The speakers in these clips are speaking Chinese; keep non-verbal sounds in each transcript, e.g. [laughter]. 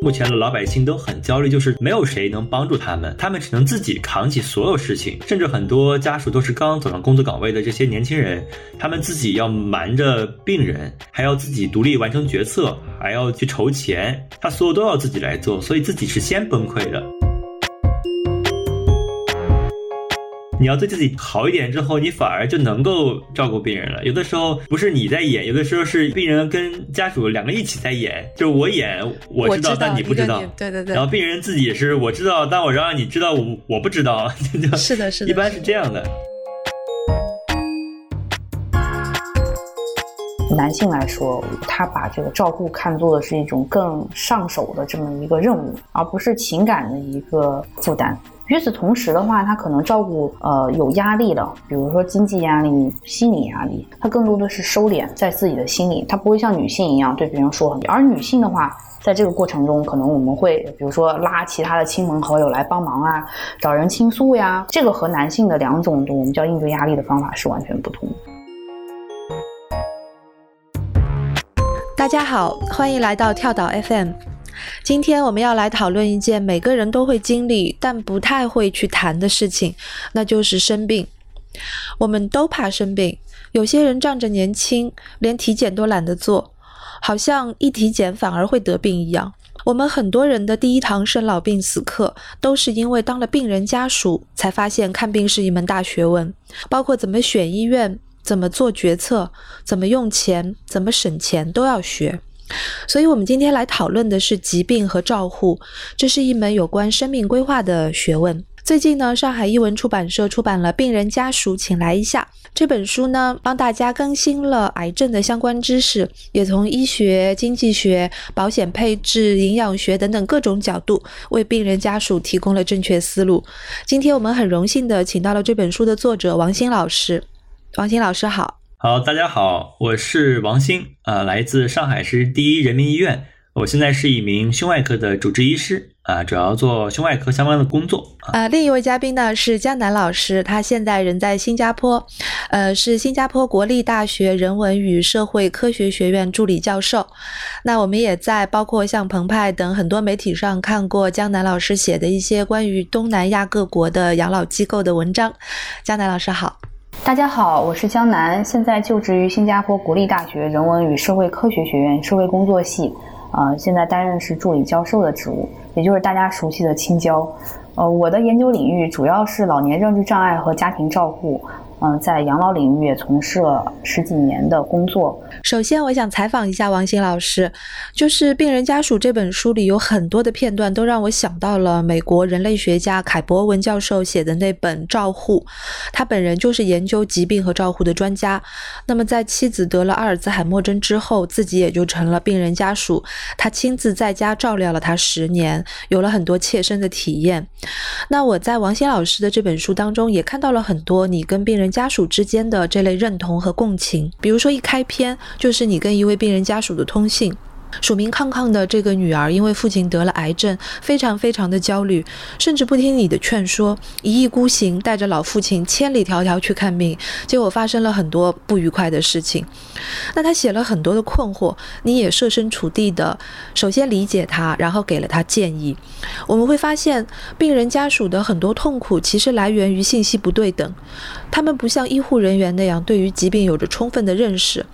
目前的老百姓都很焦虑，就是没有谁能帮助他们，他们只能自己扛起所有事情，甚至很多家属都是刚走上工作岗位的这些年轻人，他们自己要瞒着病人，还要自己独立完成决策，还要去筹钱，他所有都要自己来做，所以自己是先崩溃的。你要对自己好一点之后，你反而就能够照顾病人了。有的时候不是你在演，有的时候是病人跟家属两个一起在演，就是我演我知道，但你不知道，对对对。然后病人自己也是我知道，但我让你知道我我不知道，[laughs] 是的，是的，[laughs] 一般是这样的。男性来说，他把这个照顾看作的是一种更上手的这么一个任务，而不是情感的一个负担。与此同时的话，他可能照顾呃有压力的，比如说经济压力、心理压力，他更多的是收敛在自己的心里，他不会像女性一样对别人说。而女性的话，在这个过程中，可能我们会比如说拉其他的亲朋好友来帮忙啊，找人倾诉呀，这个和男性的两种我们叫应对压力的方法是完全不同的。大家好，欢迎来到跳岛 FM。今天我们要来讨论一件每个人都会经历，但不太会去谈的事情，那就是生病。我们都怕生病，有些人仗着年轻，连体检都懒得做，好像一体检反而会得病一样。我们很多人的第一堂生老病死课，都是因为当了病人家属，才发现看病是一门大学问，包括怎么选医院、怎么做决策、怎么用钱、怎么省钱都要学。所以，我们今天来讨论的是疾病和照护，这是一门有关生命规划的学问。最近呢，上海译文出版社出版了《病人家属，请来一下》这本书呢，帮大家更新了癌症的相关知识，也从医学、经济学、保险配置、营养学等等各种角度，为病人家属提供了正确思路。今天我们很荣幸的请到了这本书的作者王鑫老师。王鑫老师好。好，大家好，我是王鑫，啊，来自上海市第一人民医院，我现在是一名胸外科的主治医师，啊，主要做胸外科相关的工作。啊，另一位嘉宾呢是江南老师，他现在人在新加坡，呃，是新加坡国立大学人文与社会科学学院助理教授。那我们也在包括像澎湃等很多媒体上看过江南老师写的一些关于东南亚各国的养老机构的文章。江南老师好。大家好，我是江南，现在就职于新加坡国立大学人文与社会科学学院社会工作系，呃，现在担任是助理教授的职务，也就是大家熟悉的青椒。呃，我的研究领域主要是老年认知障碍和家庭照护。嗯，在养老领域也从事了十几年的工作。首先，我想采访一下王鑫老师，就是《病人家属》这本书里有很多的片段，都让我想到了美国人类学家凯博文教授写的那本《照护》，他本人就是研究疾病和照护的专家。那么，在妻子得了阿尔兹海默症之后，自己也就成了病人家属，他亲自在家照料了他十年，有了很多切身的体验。那我在王鑫老师的这本书当中，也看到了很多你跟病人。家属之间的这类认同和共情，比如说一开篇就是你跟一位病人家属的通信。署名康康的这个女儿，因为父亲得了癌症，非常非常的焦虑，甚至不听你的劝说，一意孤行，带着老父亲千里迢迢去看病，结果发生了很多不愉快的事情。那他写了很多的困惑，你也设身处地的，首先理解他，然后给了他建议。我们会发现，病人家属的很多痛苦，其实来源于信息不对等，他们不像医护人员那样对于疾病有着充分的认识。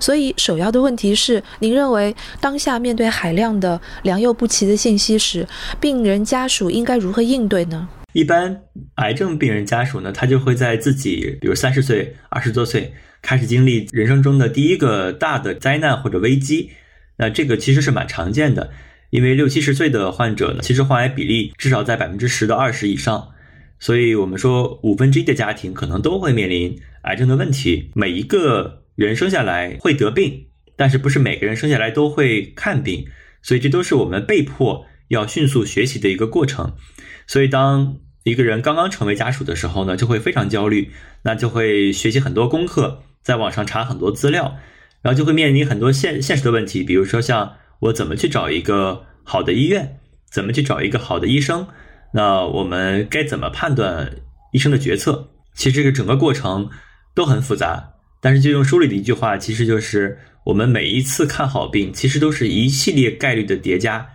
所以，首要的问题是，您认为？当下面对海量的良莠不齐的信息时，病人家属应该如何应对呢？一般癌症病人家属呢，他就会在自己，比如三十岁、二十多岁开始经历人生中的第一个大的灾难或者危机。那这个其实是蛮常见的，因为六七十岁的患者呢，其实患癌比例至少在百分之十到二十以上，所以我们说五分之一的家庭可能都会面临癌症的问题。每一个人生下来会得病。但是不是每个人生下来都会看病，所以这都是我们被迫要迅速学习的一个过程。所以当一个人刚刚成为家属的时候呢，就会非常焦虑，那就会学习很多功课，在网上查很多资料，然后就会面临很多现现实的问题，比如说像我怎么去找一个好的医院，怎么去找一个好的医生，那我们该怎么判断医生的决策？其实这个整个过程都很复杂。但是就用书里的一句话，其实就是我们每一次看好病，其实都是一系列概率的叠加。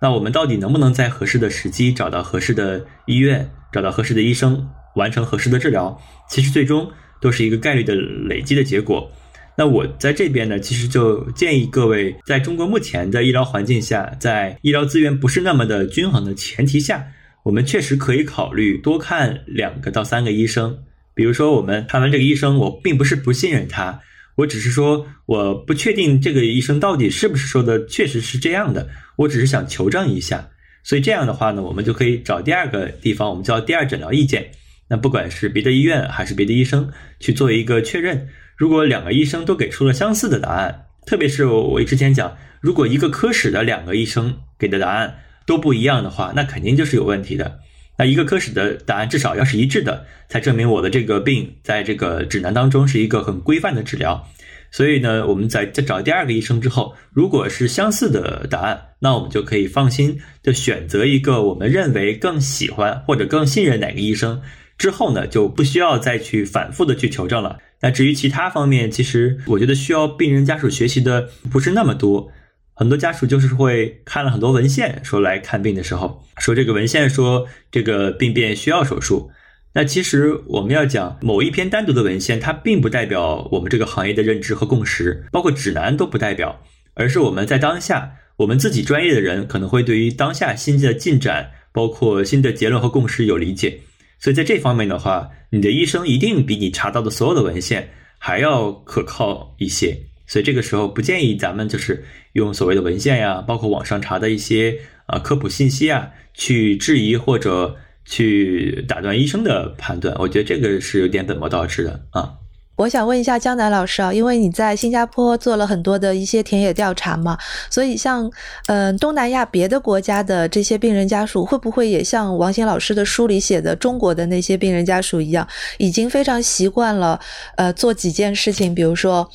那我们到底能不能在合适的时机找到合适的医院，找到合适的医生，完成合适的治疗？其实最终都是一个概率的累积的结果。那我在这边呢，其实就建议各位，在中国目前的医疗环境下，在医疗资源不是那么的均衡的前提下，我们确实可以考虑多看两个到三个医生。比如说，我们看完这个医生，我并不是不信任他，我只是说我不确定这个医生到底是不是说的确实是这样的，我只是想求证一下。所以这样的话呢，我们就可以找第二个地方，我们叫第二诊疗意见。那不管是别的医院还是别的医生去做一个确认。如果两个医生都给出了相似的答案，特别是我之前讲，如果一个科室的两个医生给的答案都不一样的话，那肯定就是有问题的。那一个科室的答案至少要是一致的，才证明我的这个病在这个指南当中是一个很规范的治疗。所以呢，我们在再找第二个医生之后，如果是相似的答案，那我们就可以放心的选择一个我们认为更喜欢或者更信任哪个医生。之后呢，就不需要再去反复的去求证了。那至于其他方面，其实我觉得需要病人家属学习的不是那么多。很多家属就是会看了很多文献，说来看病的时候，说这个文献说这个病变需要手术。那其实我们要讲某一篇单独的文献，它并不代表我们这个行业的认知和共识，包括指南都不代表，而是我们在当下，我们自己专业的人可能会对于当下新的进展，包括新的结论和共识有理解。所以在这方面的话，你的医生一定比你查到的所有的文献还要可靠一些。所以这个时候不建议咱们就是用所谓的文献呀，包括网上查的一些啊科普信息啊，去质疑或者去打断医生的判断。我觉得这个是有点本末倒置的啊。我想问一下江南老师啊，因为你在新加坡做了很多的一些田野调查嘛，所以像嗯东南亚别的国家的这些病人家属，会不会也像王鑫老师的书里写的中国的那些病人家属一样，已经非常习惯了呃做几件事情，比如说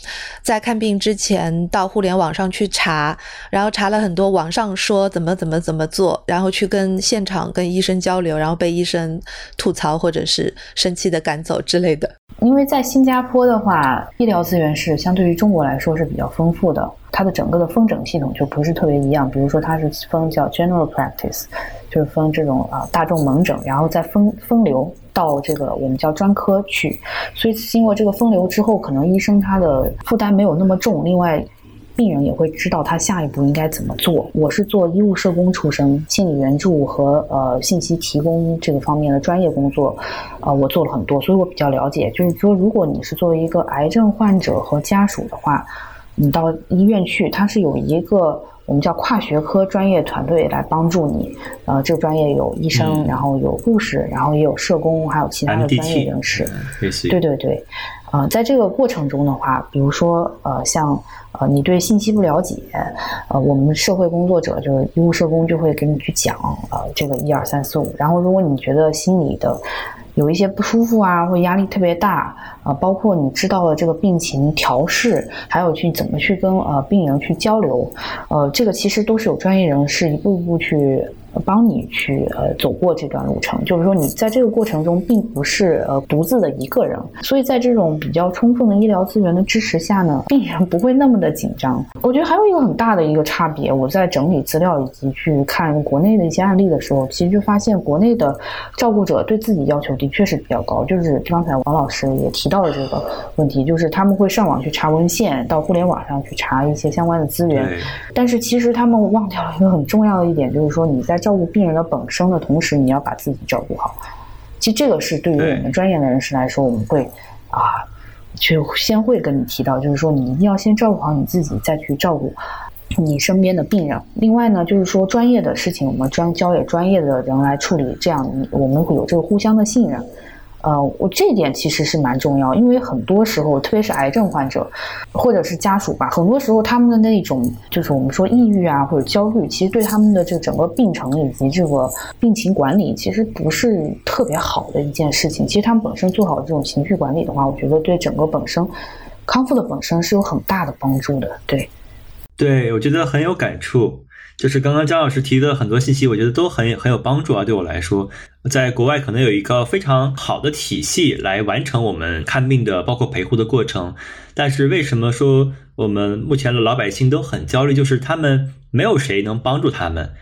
在看病之前到互联网上去查，然后查了很多网上说怎么怎么怎么做，然后去跟现场跟医生交流，然后被医生吐槽或者是生气的赶走之类的。因为在新加坡的话，医疗资源是相对于中国来说是比较丰富的，它的整个的分诊系统就不是特别一样。比如说，它是分叫 general practice，就是分这种啊大众门诊，然后再分分流到这个我们叫专科去。所以经过这个分流之后，可能医生他的负担没有那么重。另外，病人也会知道他下一步应该怎么做。我是做医务社工出身，心理援助和呃信息提供这个方面的专业工作，呃，我做了很多，所以我比较了解。就是说，如果你是作为一个癌症患者和家属的话，你到医院去，他是有一个我们叫跨学科专业团队来帮助你。呃，这个专业有医生，然后有护士，然后也有社工，还有其他的专业人士。对对对。呃，在这个过程中的话，比如说，呃，像呃，你对信息不了解，呃，我们社会工作者就是医务社工就会给你去讲，呃，这个一二三四五。然后，如果你觉得心里的有一些不舒服啊，或压力特别大，啊，包括你知道了这个病情调试，还有去怎么去跟呃病人去交流，呃，这个其实都是有专业人士一步一步去。帮你去呃走过这段路程，就是说你在这个过程中并不是呃独自的一个人，所以在这种比较充分的医疗资源的支持下呢，病人不会那么的紧张。我觉得还有一个很大的一个差别，我在整理资料以及去看国内的一些案例的时候，其实就发现国内的照顾者对自己要求的确是比较高，就是刚才王老师也提到了这个问题，就是他们会上网去查文献，到互联网上去查一些相关的资源，但是其实他们忘掉了一个很重要的一点，就是说你在照顾病人的本身的同时，你要把自己照顾好。其实这个是对于我们专业的人士来说，我们会啊，就先会跟你提到，就是说你一定要先照顾好你自己，再去照顾你身边的病人。另外呢，就是说专业的事情，我们专交给专业的人来处理，这样我们会有这个互相的信任。呃，我这点其实是蛮重要，因为很多时候，特别是癌症患者，或者是家属吧，很多时候他们的那种就是我们说抑郁啊或者焦虑，其实对他们的这整个病程以及这个病情管理，其实不是特别好的一件事情。其实他们本身做好这种情绪管理的话，我觉得对整个本身康复的本身是有很大的帮助的。对，对我觉得很有感触。就是刚刚姜老师提的很多信息，我觉得都很很有帮助啊。对我来说，在国外可能有一个非常好的体系来完成我们看病的，包括陪护的过程。但是为什么说我们目前的老百姓都很焦虑？就是他们没有谁能帮助他们，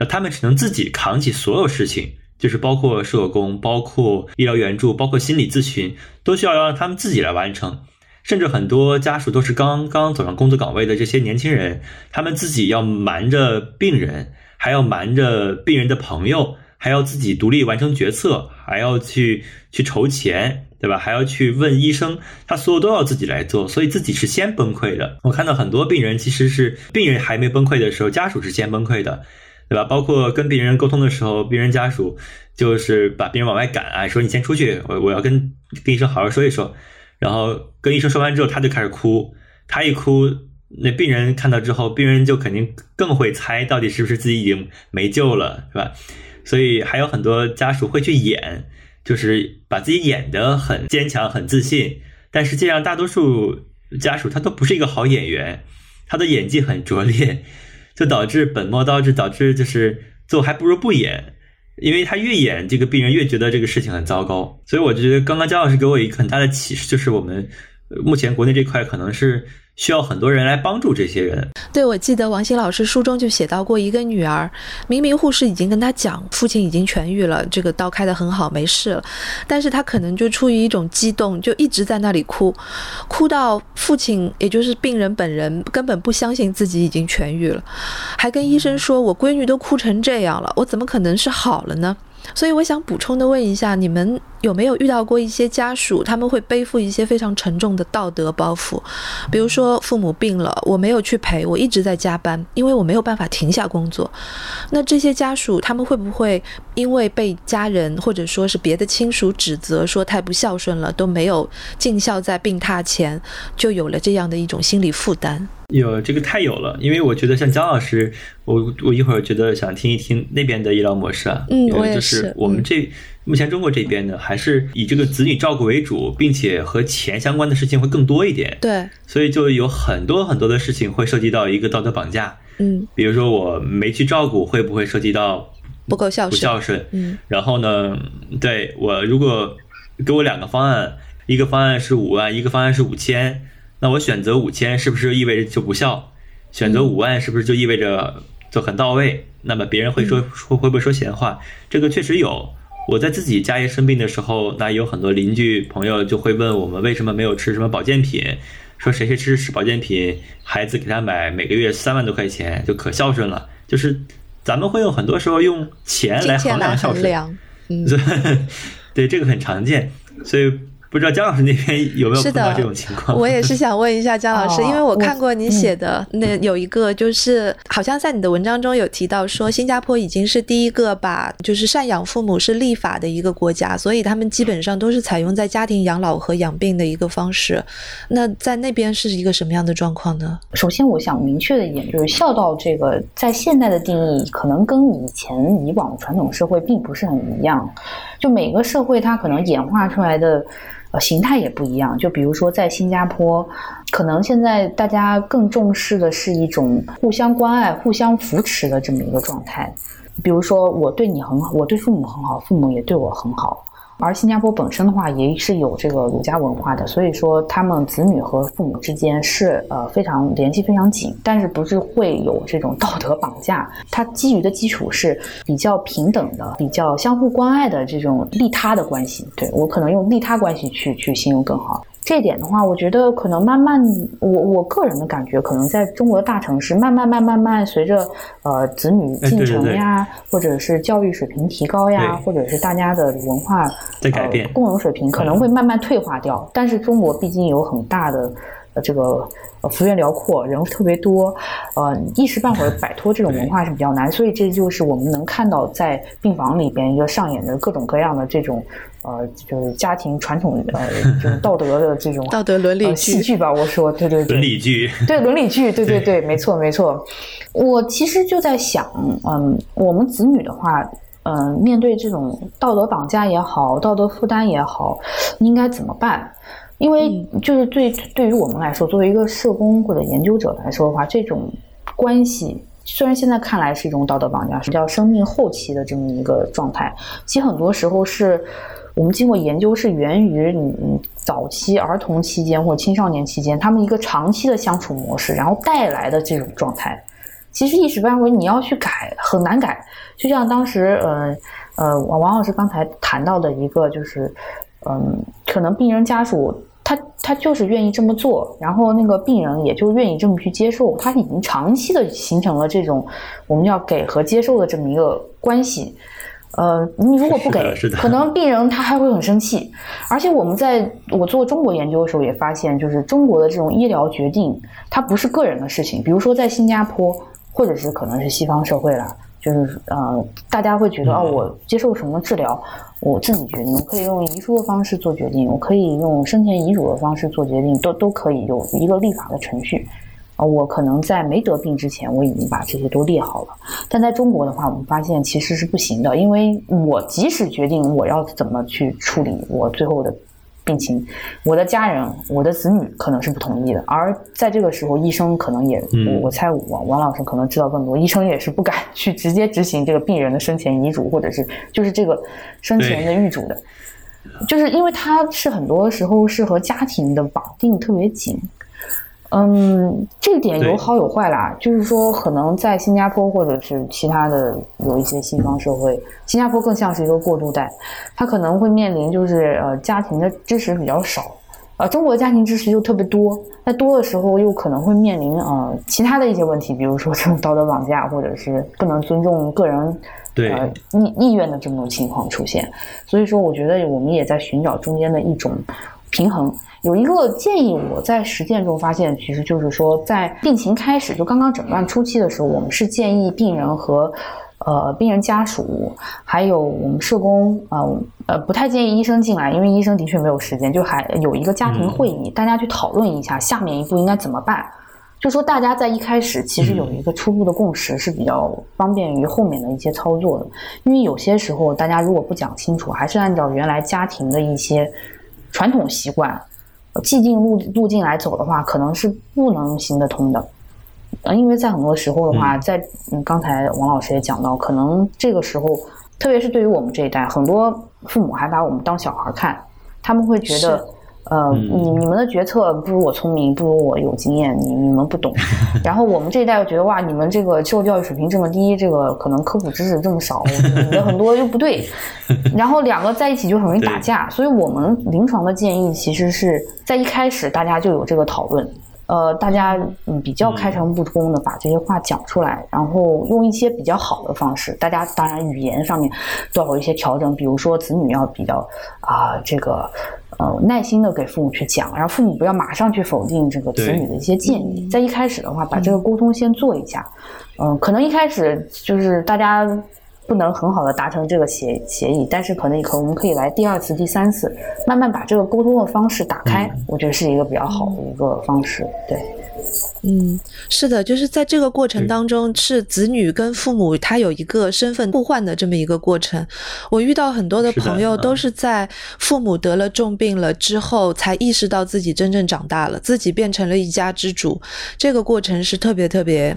那他们只能自己扛起所有事情，就是包括社工、包括医疗援助、包括心理咨询，都需要让他们自己来完成。甚至很多家属都是刚刚走上工作岗位的这些年轻人，他们自己要瞒着病人，还要瞒着病人的朋友，还要自己独立完成决策，还要去去筹钱，对吧？还要去问医生，他所有都要自己来做，所以自己是先崩溃的。我看到很多病人其实是病人还没崩溃的时候，家属是先崩溃的，对吧？包括跟病人沟通的时候，病人家属就是把病人往外赶啊，说你先出去，我我要跟跟医生好好说一说。然后跟医生说完之后，他就开始哭。他一哭，那病人看到之后，病人就肯定更会猜到底是不是自己已经没救了，是吧？所以还有很多家属会去演，就是把自己演得很坚强、很自信。但实际上，大多数家属他都不是一个好演员，他的演技很拙劣，就导致本末倒置，导致就是最后还不如不演。因为他越演这个病人越觉得这个事情很糟糕，所以我就觉得刚刚姜老师给我一个很大的启示，就是我们目前国内这块可能是。需要很多人来帮助这些人。对，我记得王鑫老师书中就写到过一个女儿，明明护士已经跟她讲，父亲已经痊愈了，这个刀开得很好，没事了，但是她可能就出于一种激动，就一直在那里哭，哭到父亲，也就是病人本人根本不相信自己已经痊愈了，还跟医生说：“我闺女都哭成这样了，我怎么可能是好了呢？”所以我想补充的问一下，你们有没有遇到过一些家属，他们会背负一些非常沉重的道德包袱？比如说父母病了，我没有去陪，我一直在加班，因为我没有办法停下工作。那这些家属，他们会不会因为被家人或者说是别的亲属指责说太不孝顺了，都没有尽孝在病榻前，就有了这样的一种心理负担？有这个太有了，因为我觉得像姜老师，我我一会儿觉得想听一听那边的医疗模式啊，嗯，我也是。我们这目前中国这边呢，还是以这个子女照顾为主，并且和钱相关的事情会更多一点。对，所以就有很多很多的事情会涉及到一个道德绑架。嗯，比如说我没去照顾，会不会涉及到不够孝顺？不孝顺。嗯，然后呢，对我如果给我两个方案，一个方案是五万，一个方案是五千。那我选择五千是不是意味着就不孝？选择五万是不是就意味着就很到位？那么别人会说会会不会说闲话？这个确实有。我在自己家里生病的时候，那有很多邻居朋友就会问我们为什么没有吃什么保健品，说谁谁吃吃保健品，孩子给他买每个月三万多块钱就可孝顺了。就是咱们会用很多时候用钱来衡量孝顺，嗯，[laughs] 对，这个很常见，所以。不知道姜老师那边有没有碰到这种情况？我也是想问一下姜老师，因为我看过你写的那有一个，就是好像在你的文章中有提到说，新加坡已经是第一个把就是赡养父母是立法的一个国家，所以他们基本上都是采用在家庭养老和养病的一个方式。那在那边是一个什么样的状况呢？首先，我想明确的一点就是，孝道这个在现代的定义，可能跟以前以往传统社会并不是很一样。就每个社会它可能演化出来的。呃，形态也不一样。就比如说，在新加坡，可能现在大家更重视的是一种互相关爱、互相扶持的这么一个状态。比如说，我对你很好，我对父母很好，父母也对我很好。而新加坡本身的话，也是有这个儒家文化的，所以说他们子女和父母之间是呃非常联系非常紧，但是不是会有这种道德绑架？它基于的基础是比较平等的、比较相互关爱的这种利他的关系。对我可能用利他关系去去形容更好。这点的话，我觉得可能慢慢，我我个人的感觉，可能在中国的大城市，慢慢慢慢慢，随着呃子女进城呀，或者是教育水平提高呀，或者是大家的文化在改变，共融水平可能会慢慢退化掉。但是中国毕竟有很大的呃这个幅员辽阔，人特别多，呃一时半会儿摆脱这种文化是比较难。所以这就是我们能看到在病房里边一个上演的各种各样的这种。呃，就是家庭传统呃，就是道德的这种 [laughs] 道德伦理戏剧吧。我说，对对对，伦理剧，对伦理剧，对对对，没错没错。我其实就在想，嗯，我们子女的话，嗯，面对这种道德绑架也好，道德负担也好，应该怎么办？因为就是对对于我们来说，作为一个社工或者研究者来说的话，这种关系。虽然现在看来是一种道德绑架，是叫生命后期的这么一个状态。其实很多时候是我们经过研究，是源于你你早期儿童期间或者青少年期间他们一个长期的相处模式，然后带来的这种状态。其实一时半会你要去改很难改，就像当时呃呃王王老师刚才谈到的一个就是嗯，可能病人家属。他他就是愿意这么做，然后那个病人也就愿意这么去接受，他已经长期的形成了这种我们要给和接受的这么一个关系。呃，你如果不给，可能病人他还会很生气。而且我们在我做中国研究的时候也发现，就是中国的这种医疗决定，它不是个人的事情。比如说在新加坡，或者是可能是西方社会了。就是呃，大家会觉得哦，我接受什么治疗，我自己决定。我可以用遗书的方式做决定，我可以用生前遗嘱的方式做决定，都都可以有一个立法的程序。啊，我可能在没得病之前，我已经把这些都列好了。但在中国的话，我们发现其实是不行的，因为我即使决定我要怎么去处理我最后的。病情，我的家人、我的子女可能是不同意的，而在这个时候，医生可能也，我我猜王王老师可能知道更多，医生也是不敢 [laughs] 去直接执行这个病人的生前遗嘱，或者是就是这个生前的预嘱的，就是因为他是很多时候是和家庭的绑定特别紧。嗯，这点有好有坏啦。就是说，可能在新加坡或者是其他的有一些西方社会，新加坡更像是一个过渡带，它可能会面临就是呃家庭的支持比较少，呃中国家庭支持又特别多，那多的时候又可能会面临呃其他的一些问题，比如说这种道德绑架或者是不能尊重个人呃意意愿的这么种情况出现。所以说，我觉得我们也在寻找中间的一种平衡。有一个建议，我在实践中发现，其实就是说，在病情开始就刚刚诊断初期的时候，我们是建议病人和呃病人家属，还有我们社工，呃呃不太建议医生进来，因为医生的确没有时间，就还有一个家庭会议，大家去讨论一下下面一步应该怎么办。就说大家在一开始其实有一个初步的共识，是比较方便于后面的一些操作的，因为有些时候大家如果不讲清楚，还是按照原来家庭的一些传统习惯。既定路路径来走的话，可能是不能行得通的。呃，因为在很多时候的话，在嗯，刚才王老师也讲到，可能这个时候，特别是对于我们这一代，很多父母还把我们当小孩看，他们会觉得。呃，你你们的决策不如我聪明，不如我有经验，你你们不懂。[laughs] 然后我们这一代又觉得哇，你们这个受教育水平这么低，这个可能科普知识这么少，你的很多又不对。[laughs] 然后两个在一起就很容易打架。所以我们临床的建议其实是在一开始大家就有这个讨论，呃，大家嗯比较开诚布公的把这些话讲出来，然后用一些比较好的方式，大家当然语言上面都要有一些调整，比如说子女要比较啊这个。呃，耐心的给父母去讲，然后父母不要马上去否定这个子女的一些建议，在一开始的话，把这个沟通先做一下。嗯，可能一开始就是大家不能很好的达成这个协协议，但是可能可我们可以来第二次、第三次，慢慢把这个沟通的方式打开，我觉得是一个比较好的一个方式。对。嗯，是的，就是在这个过程当中，是子女跟父母他有一个身份互换的这么一个过程。我遇到很多的朋友都是在父母得了重病了之后，才意识到自己真正长大了，自己变成了一家之主。这个过程是特别特别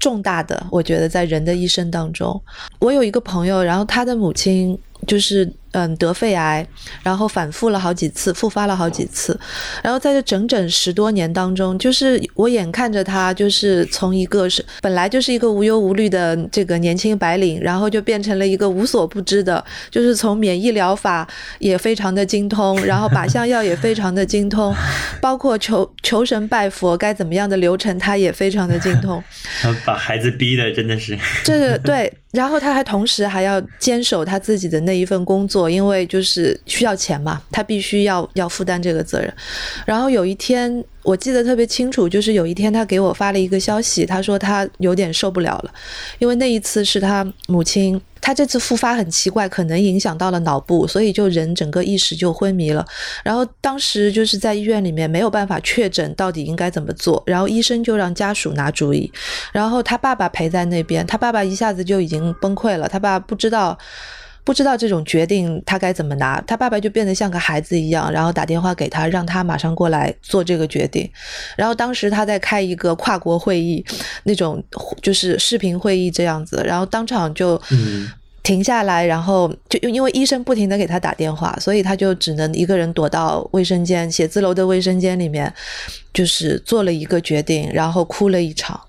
重大的，我觉得在人的一生当中，我有一个朋友，然后他的母亲就是。嗯，得肺癌，然后反复了好几次，复发了好几次，然后在这整整十多年当中，就是我眼看着他，就是从一个是本来就是一个无忧无虑的这个年轻白领，然后就变成了一个无所不知的，就是从免疫疗法也非常的精通，然后靶向药也非常的精通，[laughs] 包括求求神拜佛该怎么样的流程，他也非常的精通。[laughs] 把孩子逼的真的是，[laughs] 这个对。然后他还同时还要坚守他自己的那一份工作，因为就是需要钱嘛，他必须要要负担这个责任。然后有一天我记得特别清楚，就是有一天他给我发了一个消息，他说他有点受不了了，因为那一次是他母亲。他这次复发很奇怪，可能影响到了脑部，所以就人整个意识就昏迷了。然后当时就是在医院里面没有办法确诊到底应该怎么做，然后医生就让家属拿主意。然后他爸爸陪在那边，他爸爸一下子就已经崩溃了，他爸不知道不知道这种决定他该怎么拿，他爸爸就变得像个孩子一样，然后打电话给他，让他马上过来做这个决定。然后当时他在开一个跨国会议，那种就是视频会议这样子，然后当场就停下来，然后就因为医生不停的给他打电话，所以他就只能一个人躲到卫生间、写字楼的卫生间里面，就是做了一个决定，然后哭了一场。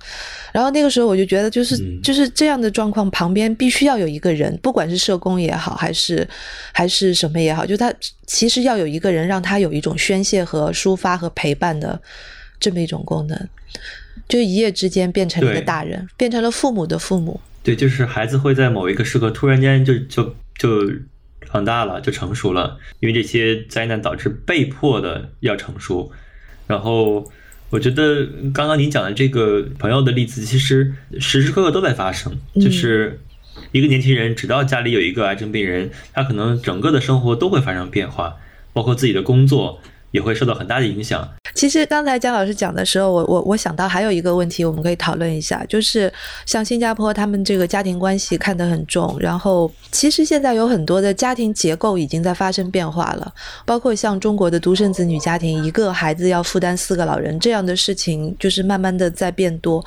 然后那个时候我就觉得，就是就是这样的状况，旁边必须要有一个人，不管是社工也好，还是还是什么也好，就他其实要有一个人，让他有一种宣泄和抒发和陪伴的这么一种功能，就一夜之间变成了一个大人，变成了父母的父母。对，就是孩子会在某一个时刻突然间就就就长大了，就成熟了，因为这些灾难导致被迫的要成熟，然后。我觉得刚刚您讲的这个朋友的例子，其实时时刻刻都在发生。就是一个年轻人，直到家里有一个癌症病人，他可能整个的生活都会发生变化，包括自己的工作。也会受到很大的影响。其实刚才姜老师讲的时候，我我我想到还有一个问题，我们可以讨论一下，就是像新加坡他们这个家庭关系看得很重，然后其实现在有很多的家庭结构已经在发生变化了，包括像中国的独生子女家庭，一个孩子要负担四个老人这样的事情，就是慢慢的在变多。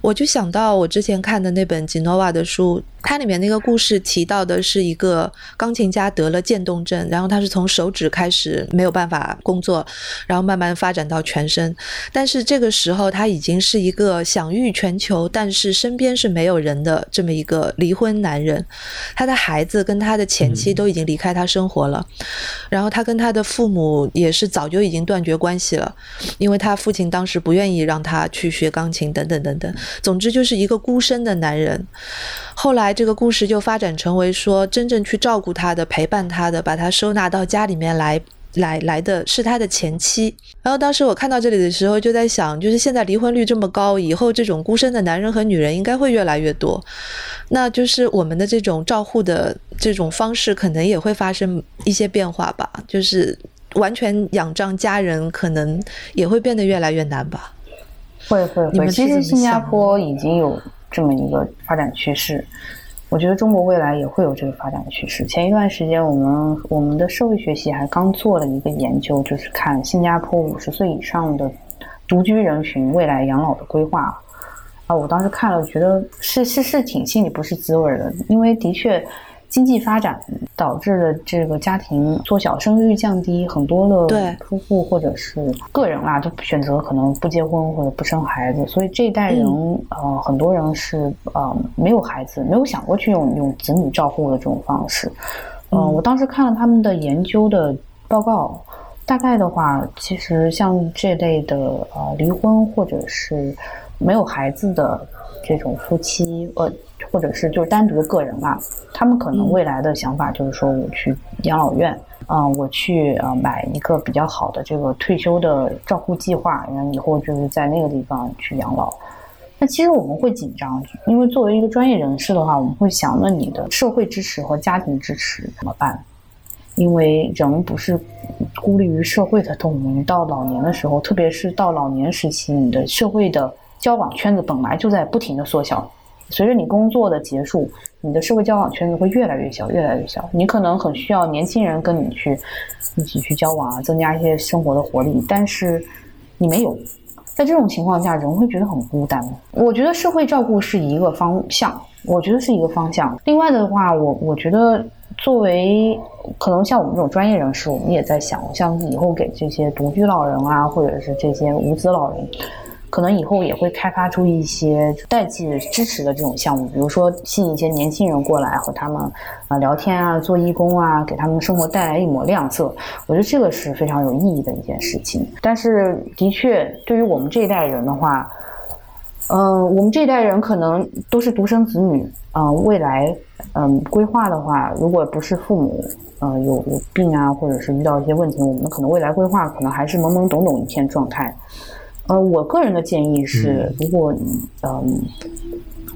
我就想到我之前看的那本吉诺瓦的书。它里面那个故事提到的是一个钢琴家得了渐冻症，然后他是从手指开始没有办法工作，然后慢慢发展到全身。但是这个时候他已经是一个享誉全球，但是身边是没有人的这么一个离婚男人。他的孩子跟他的前妻都已经离开他生活了，然后他跟他的父母也是早就已经断绝关系了，因为他父亲当时不愿意让他去学钢琴等等等等。总之就是一个孤身的男人。后来这个故事就发展成为说，真正去照顾他的、陪伴他的、把他收纳到家里面来、来来的是他的前妻。然后当时我看到这里的时候，就在想，就是现在离婚率这么高，以后这种孤身的男人和女人应该会越来越多。那就是我们的这种照护的这种方式，可能也会发生一些变化吧。就是完全仰仗家人，可能也会变得越来越难吧。会会会。其实新加坡已经有。这么一个发展趋势，我觉得中国未来也会有这个发展的趋势。前一段时间，我们我们的社会学系还刚做了一个研究，就是看新加坡五十岁以上的独居人群未来养老的规划。啊，我当时看了，觉得是是是挺心里不是滋味的，因为的确。经济发展导致的这个家庭缩小，生育率降低，很多的夫妇或者是个人啦，都选择可能不结婚或者不生孩子。所以这一代人，呃，很多人是呃没有孩子，没有想过去用用子女照护的这种方式。嗯，我当时看了他们的研究的报告，大概的话，其实像这类的呃离婚或者是没有孩子的这种夫妻，呃。或者是就是单独的个人吧，他们可能未来的想法就是说，我去养老院，嗯，我去呃买一个比较好的这个退休的照护计划，然后以后就是在那个地方去养老。那其实我们会紧张，因为作为一个专业人士的话，我们会想，那你的社会支持和家庭支持怎么办？因为人不是孤立于社会的动物，你到老年的时候，特别是到老年时期，你的社会的交往圈子本来就在不停的缩小。随着你工作的结束，你的社会交往圈子会越来越小，越来越小。你可能很需要年轻人跟你去一起去交往啊，增加一些生活的活力。但是你没有，在这种情况下，人会觉得很孤单。我觉得社会照顾是一个方向，我觉得是一个方向。另外的话，我我觉得作为可能像我们这种专业人士，我们也在想，像以后给这些独居老人啊，或者是这些无子老人。可能以后也会开发出一些代际支持的这种项目，比如说吸引一些年轻人过来和他们啊聊天啊，做义工啊，给他们生活带来一抹亮色。我觉得这个是非常有意义的一件事情。但是，的确，对于我们这一代人的话，嗯，我们这一代人可能都是独生子女，嗯，未来嗯规划的话，如果不是父母呃有有病啊，或者是遇到一些问题，我们可能未来规划可能还是懵懵懂懂一片状态。呃，我个人的建议是，如果嗯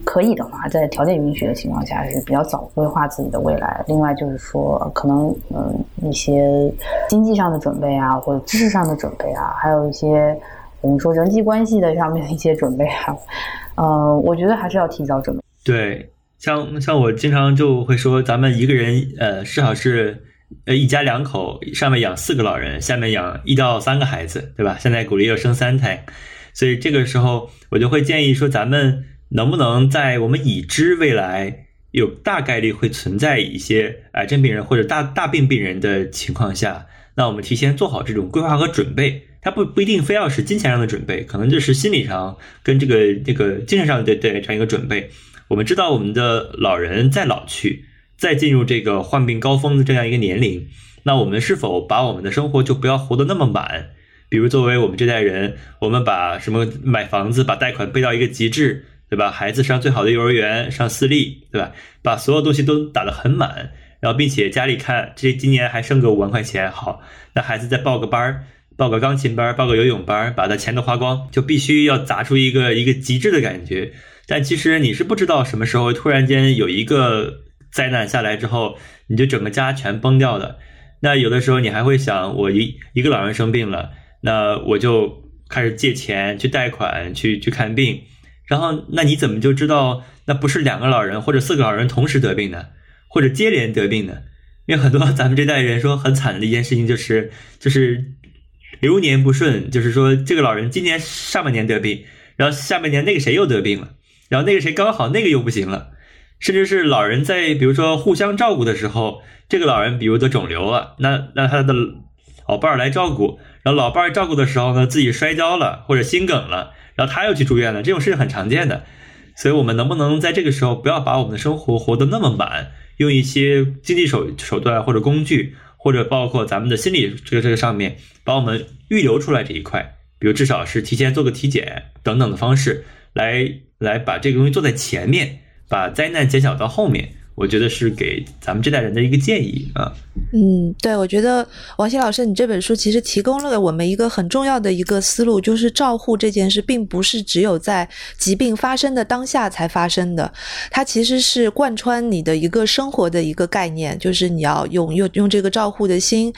可以的话，在条件允许的情况下，是比较早规划自己的未来。另外就是说，可能嗯一些经济上的准备啊，或者知识上的准备啊，还有一些我们说人际关系的上面的一些准备啊，呃，我觉得还是要提早准备。对，像像我经常就会说，咱们一个人呃，至少是呃一家两口，上面养四个老人，下面养一到三个孩子，对吧？现在鼓励要生三胎，所以这个时候我就会建议说，咱们能不能在我们已知未来有大概率会存在一些癌症病人或者大大病病人的情况下，那我们提前做好这种规划和准备。它不不一定非要是金钱上的准备，可能就是心理上跟这个这个精神上的的这样一个准备。我们知道我们的老人在老去，再进入这个患病高峰的这样一个年龄，那我们是否把我们的生活就不要活得那么满？比如作为我们这代人，我们把什么买房子，把贷款背到一个极致，对吧？孩子上最好的幼儿园，上私立，对吧？把所有东西都打得很满，然后并且家里看这今年还剩个五万块钱，好，那孩子再报个班儿。报个钢琴班，报个游泳班，把他钱都花光，就必须要砸出一个一个极致的感觉。但其实你是不知道什么时候突然间有一个灾难下来之后，你就整个家全崩掉的。那有的时候你还会想，我一一个老人生病了，那我就开始借钱去贷款去去看病，然后那你怎么就知道那不是两个老人或者四个老人同时得病呢，或者接连得病呢？因为很多 [laughs] 咱们这代人说很惨的一件事情就是就是。流年不顺，就是说这个老人今年上半年得病，然后下半年那个谁又得病了，然后那个谁刚好那个又不行了，甚至是老人在比如说互相照顾的时候，这个老人比如得肿瘤了，那那他的老伴儿来照顾，然后老伴儿照顾的时候呢自己摔跤了或者心梗了，然后他又去住院了，这种事情很常见的，所以我们能不能在这个时候不要把我们的生活活得那么满，用一些经济手手段或者工具。或者包括咱们的心理这个这个上面，把我们预留出来这一块，比如至少是提前做个体检等等的方式，来来把这个东西做在前面，把灾难减小到后面。我觉得是给咱们这代人的一个建议啊。嗯，对，我觉得王鑫老师，你这本书其实提供了我们一个很重要的一个思路，就是照护这件事，并不是只有在疾病发生的当下才发生的，它其实是贯穿你的一个生活的一个概念，就是你要用用用这个照护的心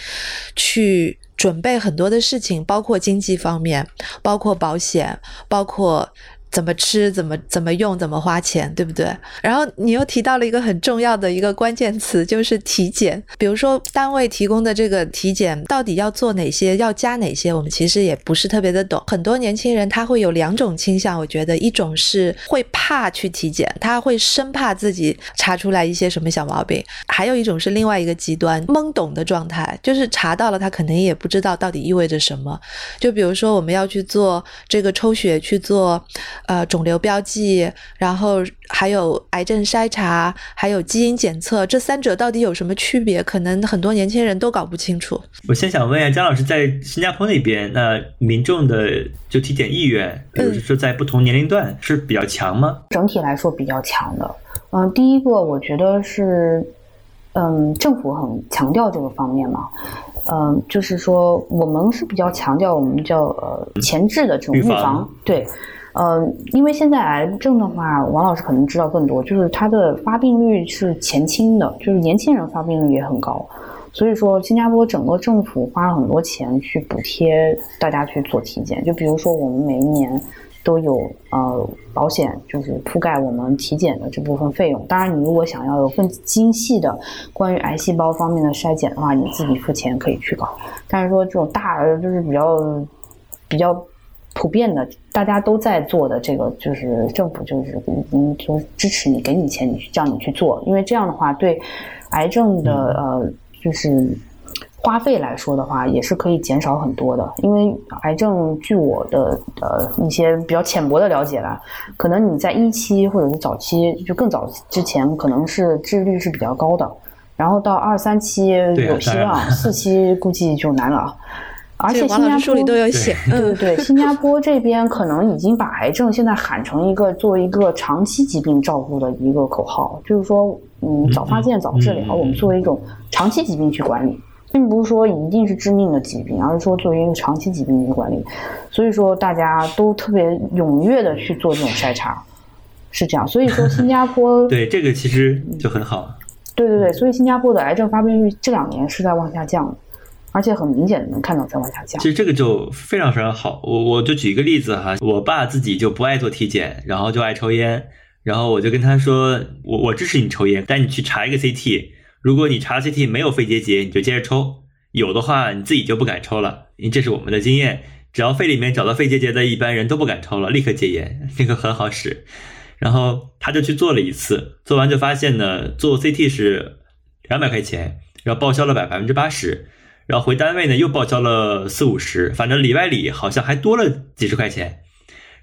去准备很多的事情，包括经济方面，包括保险，包括。怎么吃，怎么怎么用，怎么花钱，对不对？然后你又提到了一个很重要的一个关键词，就是体检。比如说单位提供的这个体检，到底要做哪些，要加哪些，我们其实也不是特别的懂。很多年轻人他会有两种倾向，我觉得一种是会怕去体检，他会生怕自己查出来一些什么小毛病；还有一种是另外一个极端，懵懂的状态，就是查到了他可能也不知道到底意味着什么。就比如说我们要去做这个抽血，去做。呃，肿瘤标记，然后还有癌症筛查，还有基因检测，这三者到底有什么区别？可能很多年轻人都搞不清楚。我先想问一下姜老师，在新加坡那边，那民众的就体检意愿，比如说在不同年龄段是比较强吗？整体来说比较强的。嗯，第一个我觉得是，嗯，政府很强调这个方面嘛。嗯，就是说我们是比较强调我们叫呃前置的这种预防，对。呃，因为现在癌症的话，王老师可能知道更多，就是它的发病率是前倾的，就是年轻人发病率也很高，所以说新加坡整个政府花了很多钱去补贴大家去做体检，就比如说我们每一年都有呃保险，就是覆盖我们体检的这部分费用。当然，你如果想要有更精细的关于癌细胞方面的筛检的话，你自己付钱可以去搞。但是说这种大就是比较比较。普遍的，大家都在做的这个，就是政府就是已经就支持你，给你钱，你去叫你去做，因为这样的话，对癌症的呃，就是花费来说的话，也是可以减少很多的。因为癌症，据我的呃一些比较浅薄的了解啦，可能你在一期或者是早期，就更早之前，可能是治愈率是比较高的，然后到二三期有希望，四期估计就难了。而且新加坡里都有写，对对对，新加坡这边可能已经把癌症现在喊成一个作为一个长期疾病照顾的一个口号，就是说，嗯，早发现早治疗，我们作为一种长期疾病去管理，并不是说一定是致命的疾病，而是说作为一个长期疾病去管理。所以说，大家都特别踊跃的去做这种筛查，是这样。所以说，新加坡 [laughs] 对这个其实就很好。对对对，所以新加坡的癌症发病率这两年是在往下降的。而且很明显的能看到在往下降。其实这个就非常非常好。我我就举一个例子哈，我爸自己就不爱做体检，然后就爱抽烟，然后我就跟他说，我我支持你抽烟，但你去查一个 CT，如果你查 CT 没有肺结节，你就接着抽；有的话，你自己就不敢抽了。因为这是我们的经验，只要肺里面找到肺结节的，一般人都不敢抽了，立刻戒烟，这个很好使。然后他就去做了一次，做完就发现呢，做 CT 是两百块钱，然后报销了百百分之八十，然后回单位呢又报销了四五十，反正里外里好像还多了几十块钱。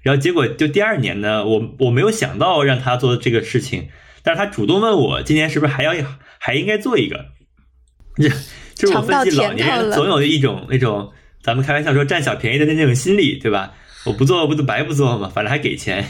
然后结果就第二年呢，我我没有想到让他做这个事情，但是他主动问我今年是不是还要还应该做一个，这 [laughs] 就是我分析老年人总有一种那种咱们开玩笑说占小便宜的那种心理，对吧？我不做不就白不做嘛，反正还给钱。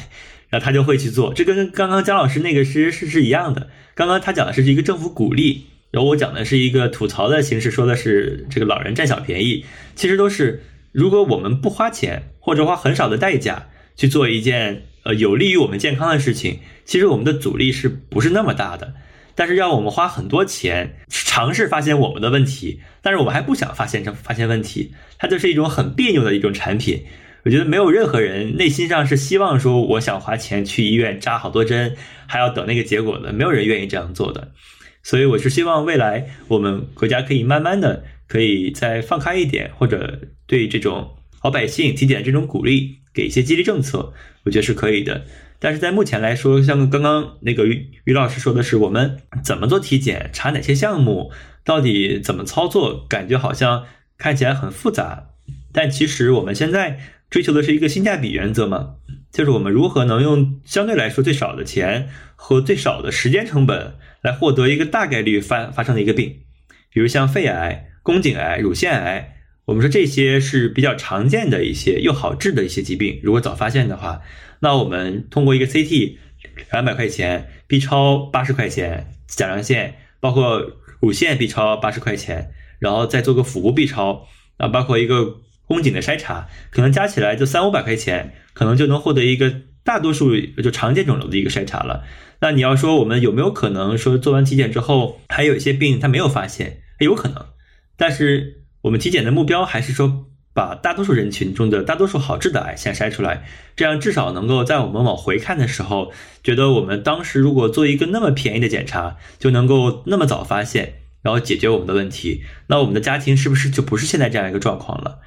然后他就会去做，这跟刚刚姜老师那个是是是一样的。刚刚他讲的是一个政府鼓励，然后我讲的是一个吐槽的形式，说的是这个老人占小便宜。其实都是，如果我们不花钱或者花很少的代价去做一件呃有利于我们健康的事情，其实我们的阻力是不是那么大的？但是要我们花很多钱尝试发现我们的问题，但是我们还不想发现这发现问题，它就是一种很别扭的一种产品。我觉得没有任何人内心上是希望说我想花钱去医院扎好多针，还要等那个结果的，没有人愿意这样做的。所以我是希望未来我们国家可以慢慢的可以再放开一点，或者对这种老百姓体检这种鼓励给一些激励政策，我觉得是可以的。但是在目前来说，像刚刚那个于于老师说的是，我们怎么做体检，查哪些项目，到底怎么操作，感觉好像看起来很复杂，但其实我们现在。追求的是一个性价比原则嘛，就是我们如何能用相对来说最少的钱和最少的时间成本来获得一个大概率发发生的一个病，比如像肺癌、宫颈癌、乳腺癌，我们说这些是比较常见的一些又好治的一些疾病。如果早发现的话，那我们通过一个 CT，两百块钱，B 超八十块钱，甲状腺包括乳腺 B 超八十块钱，然后再做个腹部 B 超啊，包括一个。宫颈的筛查可能加起来就三五百块钱，可能就能获得一个大多数就常见肿瘤的一个筛查了。那你要说我们有没有可能说做完体检之后还有一些病他没有发现？有可能，但是我们体检的目标还是说把大多数人群中的大多数好治的癌先筛出来，这样至少能够在我们往回看的时候，觉得我们当时如果做一个那么便宜的检查就能够那么早发现，然后解决我们的问题，那我们的家庭是不是就不是现在这样一个状况了？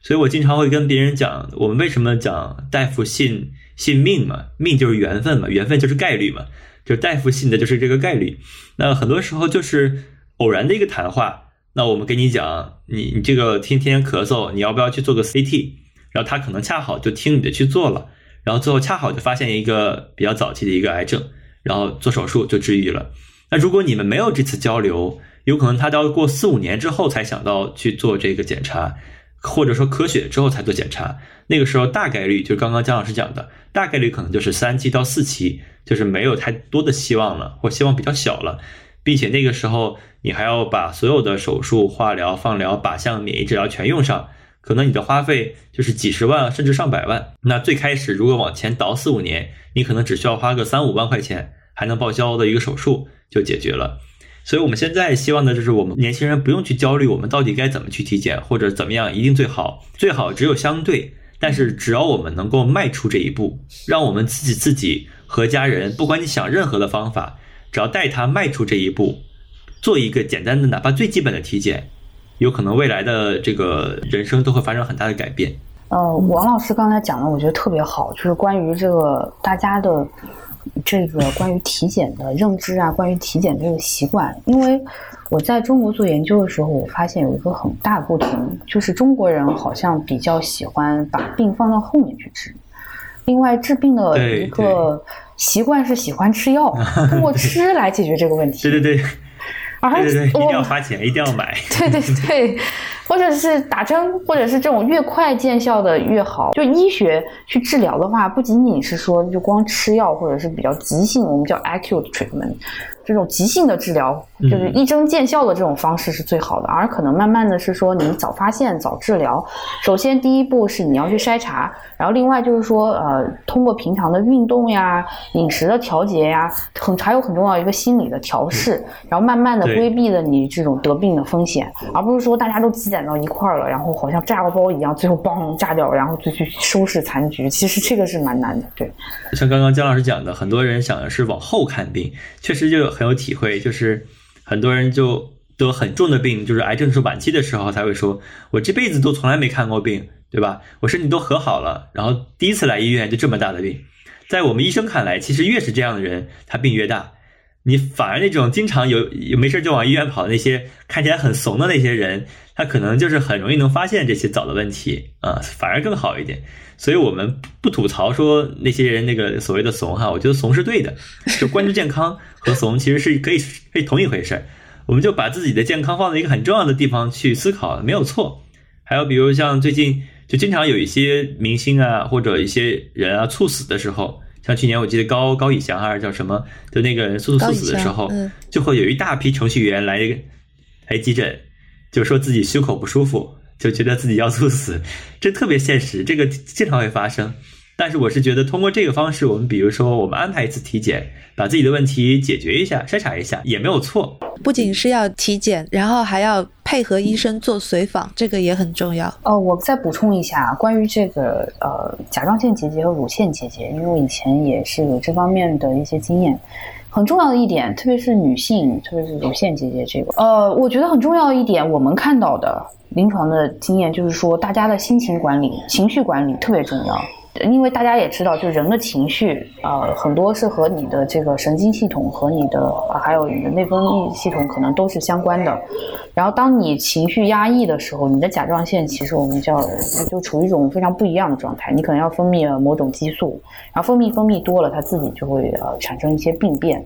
所以我经常会跟别人讲，我们为什么讲大夫信信命嘛？命就是缘分嘛，缘分就是概率嘛，就大夫信的就是这个概率。那很多时候就是偶然的一个谈话。那我们跟你讲，你你这个天天咳嗽，你要不要去做个 CT？然后他可能恰好就听你的去做了，然后最后恰好就发现一个比较早期的一个癌症，然后做手术就治愈了。那如果你们没有这次交流，有可能他都要过四五年之后才想到去做这个检查。或者说科血之后才做检查，那个时候大概率就刚刚姜老师讲的，大概率可能就是三期到四期，就是没有太多的希望了，或希望比较小了，并且那个时候你还要把所有的手术、化疗、放疗、靶向、免疫治疗全用上，可能你的花费就是几十万甚至上百万。那最开始如果往前倒四五年，你可能只需要花个三五万块钱，还能报销的一个手术就解决了。所以，我们现在希望的就是我们年轻人不用去焦虑，我们到底该怎么去体检，或者怎么样一定最好。最好只有相对，但是只要我们能够迈出这一步，让我们自己、自己和家人，不管你想任何的方法，只要带他迈出这一步，做一个简单的，哪怕最基本的体检，有可能未来的这个人生都会发生很大的改变。呃，王老师刚才讲的，我觉得特别好，就是关于这个大家的。这个关于体检的认知啊，关于体检这个习惯，因为我在中国做研究的时候，我发现有一个很大不同，就是中国人好像比较喜欢把病放到后面去治。另外，治病的一个习惯是喜欢吃药，通过吃来解决这个问题。[laughs] 对对对。而对对对，一定要花钱，一定要买。对 [laughs] 对对，或者是打针，或者是这种越快见效的越好。就医学去治疗的话，不仅仅是说就光吃药，或者是比较急性，我们叫 acute treatment，这种急性的治疗，就是一针见效的这种方式是最好的，而可能慢慢的是说你早发现早治疗。首先第一步是你要去筛查，然后另外就是说呃通过平常的运动呀、饮食的调节呀，很还有很重要一个心理的调试，然后慢慢的规避了你这种得病的风险，而不是说大家都积攒到一块儿了，然后好像炸了包一样，最后嘣炸掉，然后就去收拾残局。其实这个是蛮难的，对。像刚刚姜老师讲的，很多人想的是往后看病，确实就很有体会。就是很多人就得很重的病，就是癌症是晚期的时候才会说，我这辈子都从来没看过病，对吧？我身体都和好了，然后第一次来医院就这么大的病。在我们医生看来，其实越是这样的人，他病越大。你反而那种经常有有没事就往医院跑的那些看起来很怂的那些人，他可能就是很容易能发现这些早的问题啊，反而更好一点。所以我们不吐槽说那些人那个所谓的怂哈，我觉得怂是对的，就关注健康和怂其实是可以可以同一回事儿。我们就把自己的健康放在一个很重要的地方去思考，没有错。还有比如像最近就经常有一些明星啊或者一些人啊猝死的时候。像去年我记得高高以翔还是叫什么，就那个人猝猝死的时候，就会有一大批程序员来来急诊，就说自己胸口不舒服，就觉得自己要猝死，这特别现实，这个经常会发生。但是我是觉得，通过这个方式，我们比如说，我们安排一次体检，把自己的问题解决一下，筛查一下，也没有错。不仅是要体检，然后还要配合医生做随访，这个也很重要。哦，我再补充一下，关于这个呃甲状腺结节和乳腺结节，因为我以前也是有这方面的一些经验。很重要的一点，特别是女性，特别是乳腺结节这个，呃，我觉得很重要的一点，我们看到的临床的经验就是说，大家的心情管理、情绪管理特别重要。因为大家也知道，就人的情绪，呃，很多是和你的这个神经系统和你的，还有你的内分泌系统可能都是相关的。然后，当你情绪压抑的时候，你的甲状腺其实我们叫就处于一种非常不一样的状态。你可能要分泌某种激素，然后分泌分泌多了，它自己就会呃产生一些病变。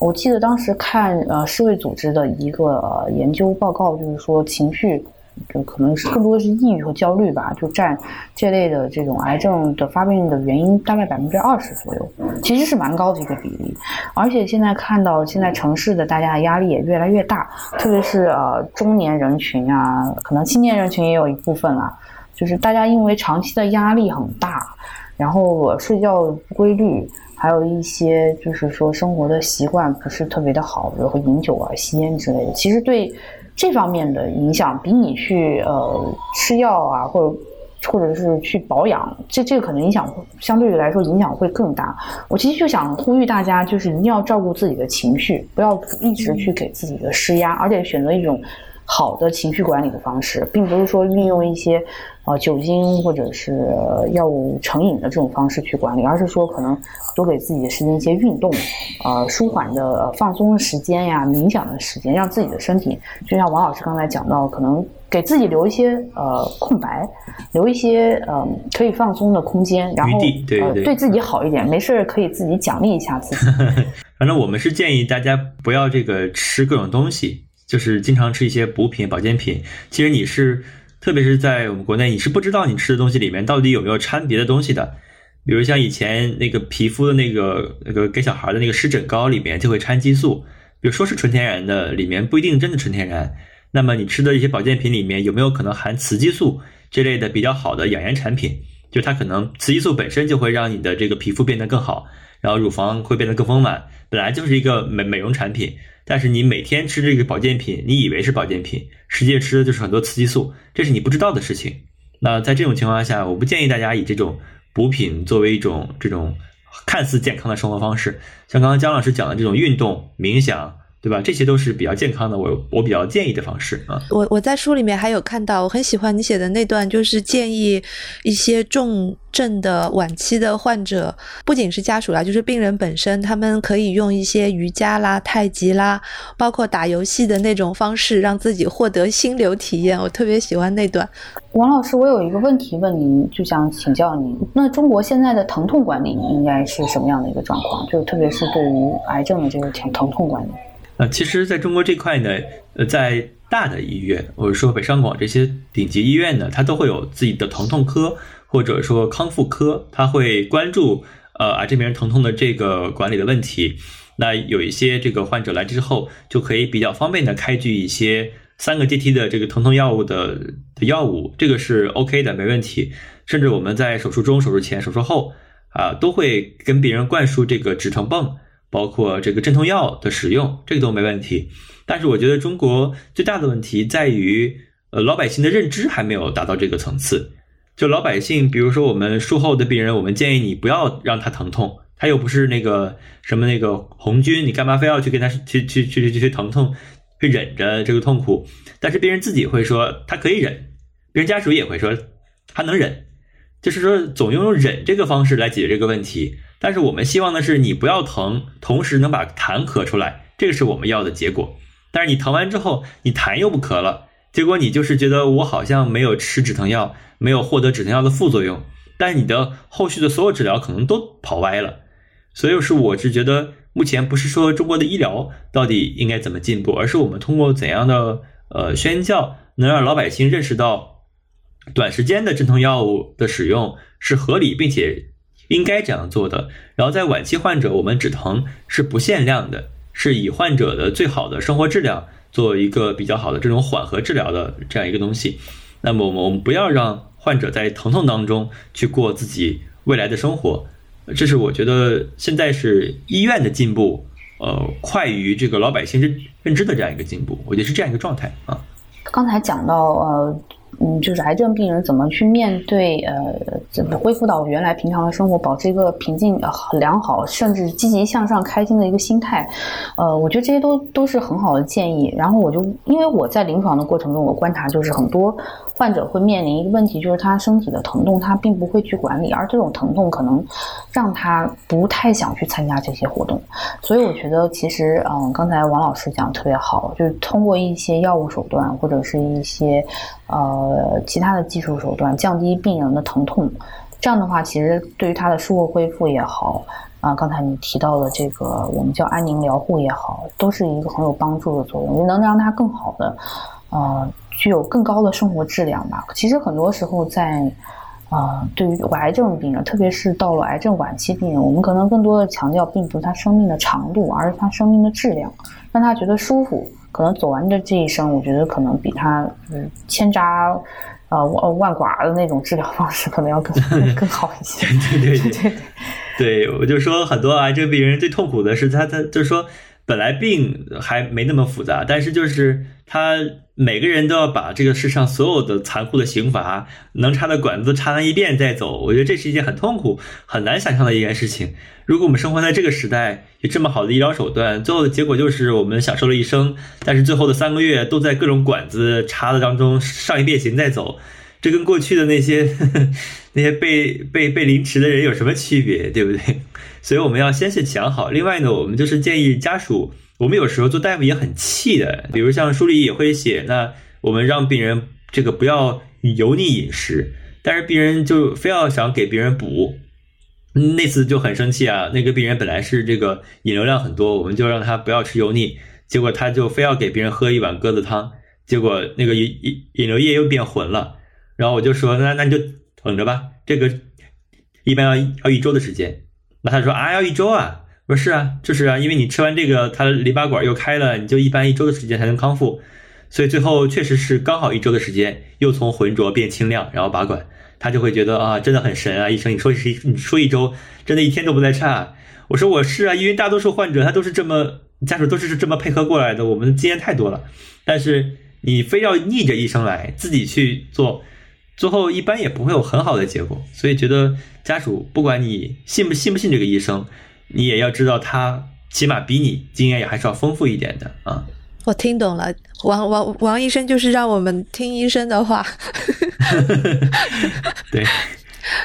我记得当时看呃世卫组织的一个研究报告，就是说情绪。就可能是更多的是抑郁和焦虑吧，就占这类的这种癌症的发病的原因大概百分之二十左右，其实是蛮高的一个比例。而且现在看到现在城市的大家的压力也越来越大，特别是呃中年人群啊，可能青年人群也有一部分啊，就是大家因为长期的压力很大，然后睡觉不规律，还有一些就是说生活的习惯不是特别的好，比如说饮酒啊、吸烟之类的，其实对。这方面的影响比你去呃吃药啊，或者或者是去保养，这这个可能影响相对于来说影响会更大。我其实就想呼吁大家，就是一定要照顾自己的情绪，不要一直去给自己的施压，而且选择一种。好的情绪管理的方式，并不是说运用一些呃酒精或者是药物成瘾的这种方式去管理，而是说可能多给自己的时间一些运动，呃舒缓的放松的时间呀，冥想的时间，让自己的身体就像王老师刚才讲到，可能给自己留一些呃空白，留一些呃可以放松的空间，然后呃对自己好一点，没事可以自己奖励一下自己。[laughs] 反正我们是建议大家不要这个吃各种东西。就是经常吃一些补品、保健品，其实你是，特别是在我们国内，你是不知道你吃的东西里面到底有没有掺别的东西的。比如像以前那个皮肤的那个那个给小孩的那个湿疹膏里面就会掺激素，比如说是纯天然的，里面不一定真的纯天然。那么你吃的一些保健品里面有没有可能含雌激素这类的比较好的养颜产品？就它可能雌激素本身就会让你的这个皮肤变得更好，然后乳房会变得更丰满，本来就是一个美美容产品。但是你每天吃这个保健品，你以为是保健品，实际吃的就是很多雌激素，这是你不知道的事情。那在这种情况下，我不建议大家以这种补品作为一种这种看似健康的生活方式。像刚刚姜老师讲的这种运动、冥想。对吧？这些都是比较健康的，我我比较建议的方式啊。我我在书里面还有看到，我很喜欢你写的那段，就是建议一些重症的晚期的患者，不仅是家属啦，就是病人本身，他们可以用一些瑜伽啦、太极啦，包括打游戏的那种方式，让自己获得心流体验。我特别喜欢那段。王老师，我有一个问题问您，就想请教您，那中国现在的疼痛管理应该是什么样的一个状况？就特别是对于癌症的这个疼疼痛管理。呃，其实，在中国这块呢，呃，在大的医院，或者说北上广这些顶级医院呢，它都会有自己的疼痛科，或者说康复科，它会关注呃癌症病人疼痛的这个管理的问题。那有一些这个患者来之后，就可以比较方便的开具一些三个阶梯的这个疼痛药物的的药物，这个是 OK 的，没问题。甚至我们在手术中、手术前、手术后啊，都会跟病人灌输这个止疼泵，包括这个镇痛药的使用，这个都没问题。但是我觉得中国最大的问题在于，呃，老百姓的认知还没有达到这个层次。就老百姓，比如说我们术后的病人，我们建议你不要让他疼痛，他又不是那个什么那个红军，你干嘛非要去跟他去去去去去疼痛，去忍着这个痛苦？但是病人自己会说他可以忍，病人家属也会说他能忍，就是说总用忍这个方式来解决这个问题。但是我们希望的是你不要疼，同时能把痰咳出来，这个是我们要的结果。但是你疼完之后，你痰又不咳了，结果你就是觉得我好像没有吃止疼药。没有获得止疼药的副作用，但你的后续的所有治疗可能都跑歪了，所以是我是觉得目前不是说中国的医疗到底应该怎么进步，而是我们通过怎样的呃宣教，能让老百姓认识到短时间的镇痛药物的使用是合理并且应该这样做的。然后在晚期患者，我们止疼是不限量的，是以患者的最好的生活质量做一个比较好的这种缓和治疗的这样一个东西。那么我们不要让患者在疼痛当中去过自己未来的生活，这是我觉得现在是医院的进步，呃，快于这个老百姓认认知的这样一个进步，我觉得是这样一个状态啊。刚才讲到呃。嗯，就是癌症病人怎么去面对，呃，怎么恢复到原来平常的生活，保持一个平静、良好，甚至积极向上、开心的一个心态，呃，我觉得这些都都是很好的建议。然后我就因为我在临床的过程中，我观察就是很多。患者会面临一个问题，就是他身体的疼痛，他并不会去管理，而这种疼痛可能让他不太想去参加这些活动。所以我觉得，其实，嗯，刚才王老师讲特别好，就是通过一些药物手段或者是一些呃呃其他的技术手段，降低病人的疼痛。这样的话，其实对于他的术后恢复也好，啊，刚才你提到的这个我们叫安宁疗护也好，都是一个很有帮助的作用，也能让他更好的，呃。具有更高的生活质量吧。其实很多时候，在啊，对于癌症病人，特别是到了癌症晚期病人，我们可能更多的强调，并不是他生命的长度，而是他生命的质量，让他觉得舒服。可能走完的这一生，我觉得可能比他嗯千扎呃万万剐的那种治疗方式，可能要更 [laughs] 更好一些。对对 [laughs] 对对对，我就说很多癌症病人最痛苦的是他他就是说。本来病还没那么复杂，但是就是他每个人都要把这个世上所有的残酷的刑罚能插的管子插完一遍再走，我觉得这是一件很痛苦、很难想象的一件事情。如果我们生活在这个时代，有这么好的医疗手段，最后的结果就是我们享受了一生，但是最后的三个月都在各种管子插的当中上一遍刑再走，这跟过去的那些呵呵 [laughs] 那些被被被凌迟的人有什么区别，对不对？所以我们要先去想好。另外呢，我们就是建议家属，我们有时候做大夫也很气的，比如像书里也会写，那我们让病人这个不要油腻饮食，但是病人就非要想给别人补，那次就很生气啊。那个病人本来是这个饮流量很多，我们就让他不要吃油腻，结果他就非要给别人喝一碗鸽子汤，结果那个饮饮引流液又变浑了。然后我就说，那那你就等着吧，这个一般要要一周的时间。那他说啊，要一周啊？我说是啊，就是啊，因为你吃完这个，他淋巴管又开了，你就一般一周的时间才能康复，所以最后确实是刚好一周的时间，又从浑浊变清亮，然后拔管，他就会觉得啊，真的很神啊，医生，你说是你说一周，真的一天都不在差。我说我是啊，因为大多数患者他都是这么家属都是这么配合过来的，我们的经验太多了，但是你非要逆着医生来，自己去做。最后一般也不会有很好的结果，所以觉得家属不管你信不信不信这个医生，你也要知道他起码比你经验也还是要丰富一点的啊。我听懂了，王王王医生就是让我们听医生的话。[laughs] 对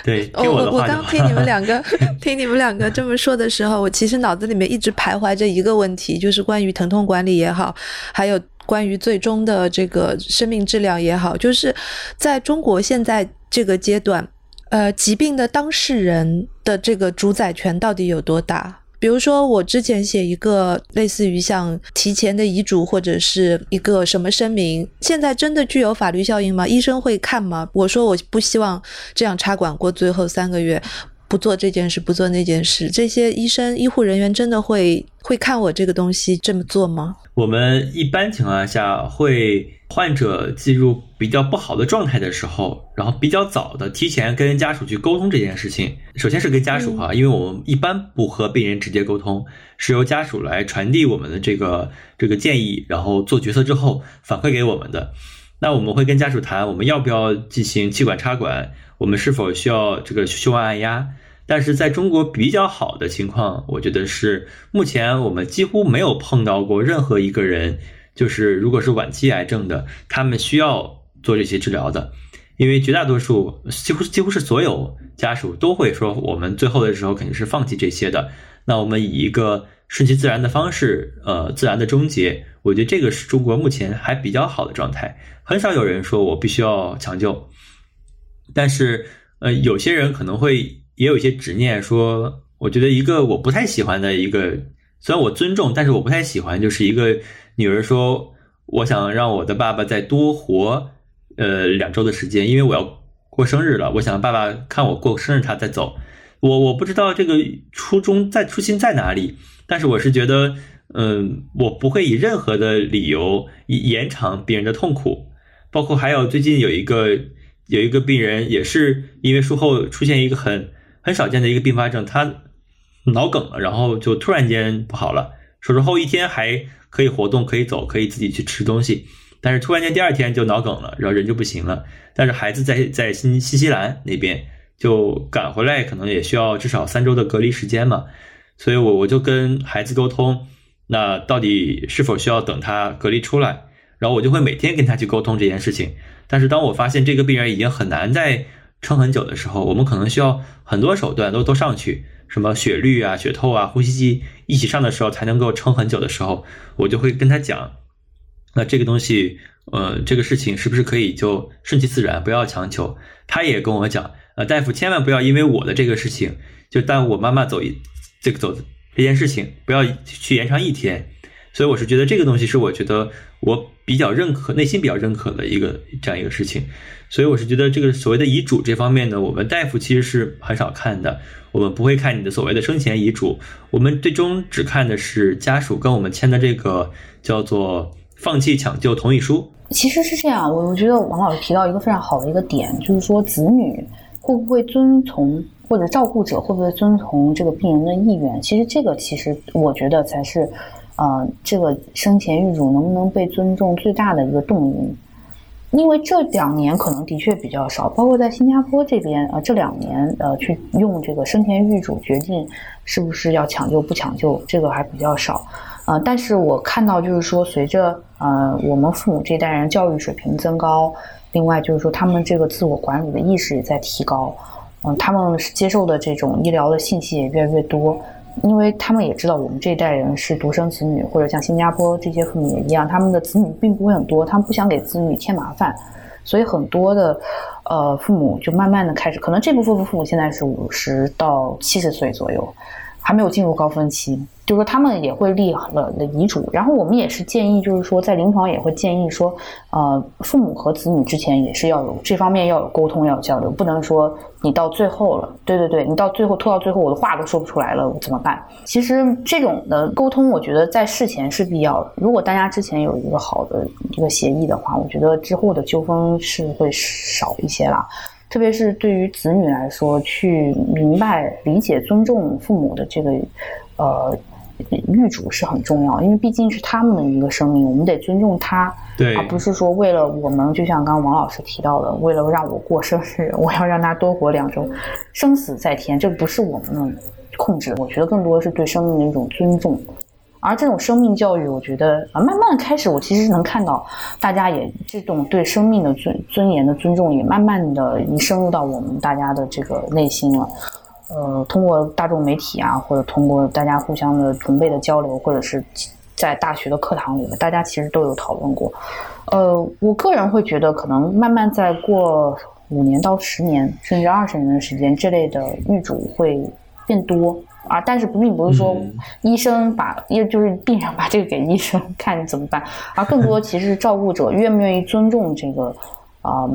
对，我我我刚听你们两个 [laughs] 听你们两个这么说的时候，我其实脑子里面一直徘徊着一个问题，就是关于疼痛管理也好，还有。关于最终的这个生命质量也好，就是在中国现在这个阶段，呃，疾病的当事人的这个主宰权到底有多大？比如说，我之前写一个类似于像提前的遗嘱或者是一个什么声明，现在真的具有法律效应吗？医生会看吗？我说我不希望这样插管过最后三个月。不做这件事，不做那件事。这些医生、医护人员真的会会看我这个东西这么做吗？我们一般情况下会患者进入比较不好的状态的时候，然后比较早的提前跟家属去沟通这件事情。首先是跟家属哈，因为我们一般不和病人直接沟通，是由家属来传递我们的这个这个建议，然后做决策之后反馈给我们的。那我们会跟家属谈，我们要不要进行气管插管？我们是否需要这个胸外按压？但是在中国比较好的情况，我觉得是目前我们几乎没有碰到过任何一个人，就是如果是晚期癌症的，他们需要做这些治疗的，因为绝大多数几乎几乎是所有家属都会说，我们最后的时候肯定是放弃这些的。那我们以一个顺其自然的方式，呃，自然的终结。我觉得这个是中国目前还比较好的状态，很少有人说我必须要抢救，但是呃，有些人可能会也有一些执念，说我觉得一个我不太喜欢的一个，虽然我尊重，但是我不太喜欢，就是一个女儿说我想让我的爸爸再多活呃两周的时间，因为我要过生日了，我想爸爸看我过生日他再走，我我不知道这个初衷在初心在哪里，但是我是觉得。嗯，我不会以任何的理由延长病人的痛苦，包括还有最近有一个有一个病人也是因为术后出现一个很很少见的一个并发症，他脑梗了，然后就突然间不好了，手术后一天还可以活动，可以走，可以自己去吃东西，但是突然间第二天就脑梗了，然后人就不行了，但是孩子在在新新西兰那边就赶回来，可能也需要至少三周的隔离时间嘛，所以我我就跟孩子沟通。那到底是否需要等他隔离出来？然后我就会每天跟他去沟通这件事情。但是当我发现这个病人已经很难再撑很久的时候，我们可能需要很多手段都都上去，什么血滤啊、血透啊、呼吸机一起上的时候才能够撑很久的时候，我就会跟他讲，那这个东西，呃，这个事情是不是可以就顺其自然，不要强求？他也跟我讲，呃，大夫千万不要因为我的这个事情就耽误我妈妈走一这个走。这件事情不要去延长一天，所以我是觉得这个东西是我觉得我比较认可、内心比较认可的一个这样一个事情，所以我是觉得这个所谓的遗嘱这方面呢，我们大夫其实是很少看的，我们不会看你的所谓的生前遗嘱，我们最终只看的是家属跟我们签的这个叫做放弃抢救同意书。其实是这样，我我觉得王老师提到一个非常好的一个点，就是说子女会不会遵从。或者照顾者会不会遵从这个病人的意愿？其实这个其实我觉得才是，呃，这个生前预嘱能不能被尊重最大的一个动因。因为这两年可能的确比较少，包括在新加坡这边，呃，这两年呃去用这个生前预嘱决定是不是要抢救不抢救，这个还比较少。呃，但是我看到就是说，随着呃我们父母这代人教育水平增高，另外就是说他们这个自我管理的意识也在提高。嗯，他们接受的这种医疗的信息也越来越多，因为他们也知道我们这一代人是独生子女，或者像新加坡这些父母也一样，他们的子女并不会很多，他们不想给子女添麻烦，所以很多的呃父母就慢慢的开始，可能这部分的父母现在是五十到七十岁左右，还没有进入高峰期。就是说，他们也会立了的遗嘱，然后我们也是建议，就是说，在临床也会建议说，呃，父母和子女之前也是要有这方面要有沟通，要有交流，不能说你到最后了，对对对，你到最后拖到最后，我的话都说不出来了，怎么办？其实这种的沟通，我觉得在事前是必要的。如果大家之前有一个好的一个协议的话，我觉得之后的纠纷是会少一些啦。特别是对于子女来说，去明白、理解、尊重父母的这个，呃。预嘱是很重要，因为毕竟是他们的一个生命，我们得尊重他，对，而不是说为了我们，就像刚刚王老师提到的，为了让我过生日，我要让他多活两周，生死在天，这不是我们的控制。我觉得更多的是对生命的一种尊重，而这种生命教育，我觉得啊，慢慢的开始，我其实能看到大家也这种对生命的尊尊严的尊重，也慢慢的已深入到我们大家的这个内心了。呃，通过大众媒体啊，或者通过大家互相的同辈的交流，或者是在大学的课堂里面，大家其实都有讨论过。呃，我个人会觉得，可能慢慢再过五年到十年，甚至二十年的时间，这类的预嘱会变多啊。但是并不是说医生把，也就是病人把这个给医生看怎么办，而 [laughs] 更多其实是照顾者愿不愿意尊重这个啊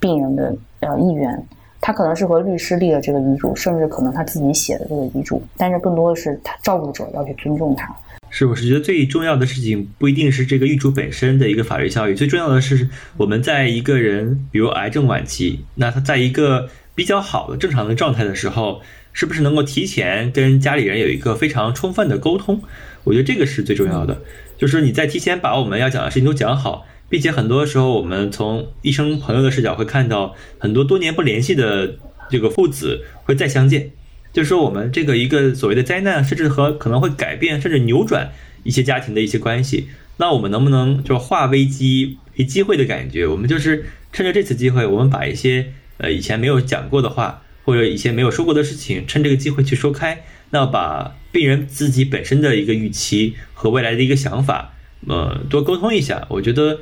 病人的呃意愿。他可能是和律师立了这个遗嘱，甚至可能他自己写的这个遗嘱，但是更多的是他照顾者要去尊重他。是，我是觉得最重要的事情不一定是这个遗嘱本身的一个法律效益，最重要的是我们在一个人，比如癌症晚期，那他在一个比较好的正常的状态的时候，是不是能够提前跟家里人有一个非常充分的沟通？我觉得这个是最重要的，就是你在提前把我们要讲的事情都讲好，并且很多时候我们从医生朋友的视角会看到很多多年不联系的这个父子会再相见。就是说，我们这个一个所谓的灾难，甚至和可能会改变，甚至扭转一些家庭的一些关系。那我们能不能就化危机为机会的感觉？我们就是趁着这次机会，我们把一些呃以前没有讲过的话，或者以前没有说过的事情，趁这个机会去说开。那把病人自己本身的一个预期和未来的一个想法，呃，多沟通一下。我觉得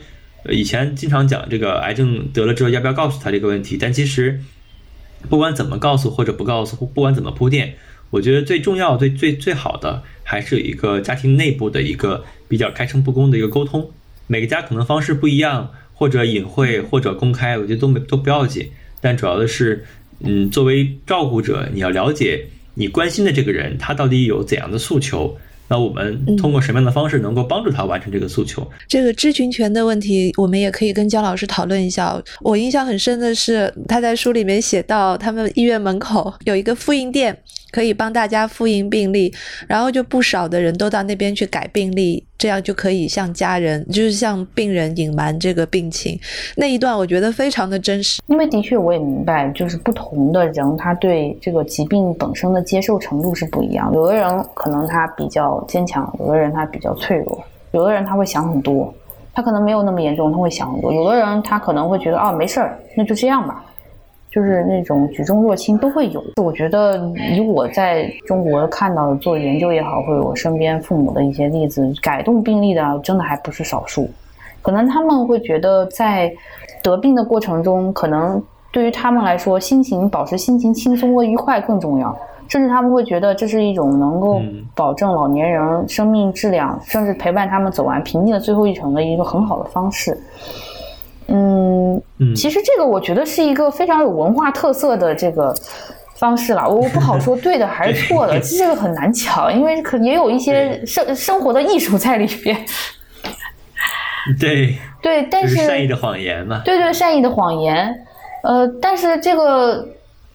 以前经常讲这个癌症得了之后要不要告诉他这个问题，但其实。不管怎么告诉或者不告诉，不管怎么铺垫，我觉得最重要、最最最好的还是有一个家庭内部的一个比较开诚布公的一个沟通。每个家可能方式不一样，或者隐晦，或者公开，我觉得都没都不要紧。但主要的是，嗯，作为照顾者，你要了解你关心的这个人他到底有怎样的诉求。那我们通过什么样的方式能够帮助他完成这个诉求？这个知情权的问题，我们也可以跟姜老师讨论一下。我印象很深的是，他在书里面写到，他们医院门口 [laughs] 有一个复印店。可以帮大家复印病历，然后就不少的人都到那边去改病历，这样就可以向家人，就是向病人隐瞒这个病情。那一段我觉得非常的真实，因为的确我也明白，就是不同的人他对这个疾病本身的接受程度是不一样。有的人可能他比较坚强，有的人他比较脆弱，有的人他会想很多，他可能没有那么严重，他会想很多。有的人他可能会觉得啊没事儿，那就这样吧。就是那种举重若轻都会有。我觉得以我在中国看到的做研究也好，或者我身边父母的一些例子，改动病例的真的还不是少数。可能他们会觉得在得病的过程中，可能对于他们来说，心情保持心情轻松和愉快更重要。甚至他们会觉得这是一种能够保证老年人生命质量，甚至陪伴他们走完平静的最后一程的一个很好的方式。嗯，其实这个我觉得是一个非常有文化特色的这个方式了，我不好说对的还是 [laughs] 错的，这个很难讲，因为可也有一些生生活的艺术在里边。[laughs] 对对，但是善意的谎言嘛，对对，善意的谎言。呃，但是这个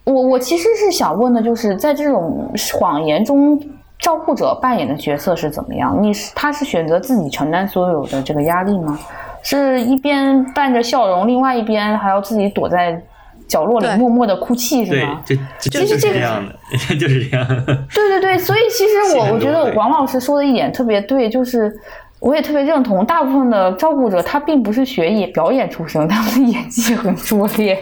我我其实是想问的，就是在这种谎言中，照顾者扮演的角色是怎么样？你是他是选择自己承担所有的这个压力吗？是一边伴着笑容，另外一边还要自己躲在角落里默默的哭泣，是吗？对，这就是这样的，[laughs] 就是这样。对对对，[laughs] 所以其实我我觉得王老师说的一点特别对，就是我也特别认同，大部分的照顾者他并不是学演表演出身，他们的演技很拙劣，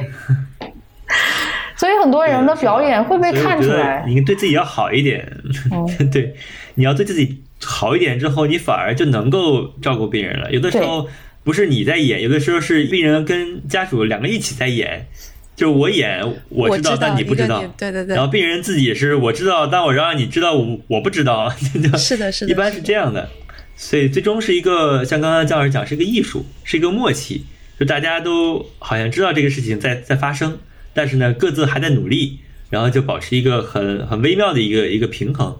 [laughs] 所以很多人的表演会被看出来。你对自己要好一点，对，你要对自己好一点之后，你反而就能够照顾病人了。有的时候。不是你在演，有的时候是病人跟家属两个一起在演，就是我演我知道，但你不知道，对对对。然后病人自己是我知道，但我让你知道我我不知道，[laughs] 是的，是的，一般是这样的。所以最终是一个像刚刚姜老师讲，是一个艺术，是一个默契，就大家都好像知道这个事情在在发生，但是呢各自还在努力，然后就保持一个很很微妙的一个一个平衡。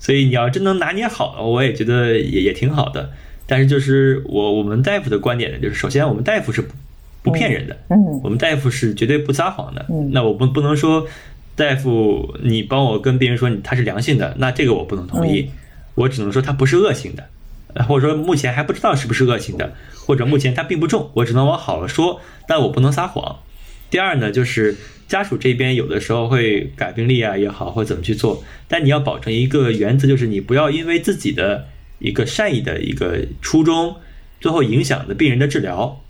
所以你要真能拿捏好，我也觉得也也挺好的。但是就是我我们大夫的观点呢，就是首先我们大夫是不不骗人的，嗯，我们大夫是绝对不撒谎的，嗯，那我不不能说大夫你帮我跟病人说你他是良性的，那这个我不能同意，我只能说他不是恶性的，或者说目前还不知道是不是恶性的，或者目前他并不重，我只能往好了说，但我不能撒谎。第二呢，就是家属这边有的时候会改病历啊也好，或者怎么去做，但你要保证一个原则，就是你不要因为自己的。一个善意的一个初衷，最后影响的病人的治疗。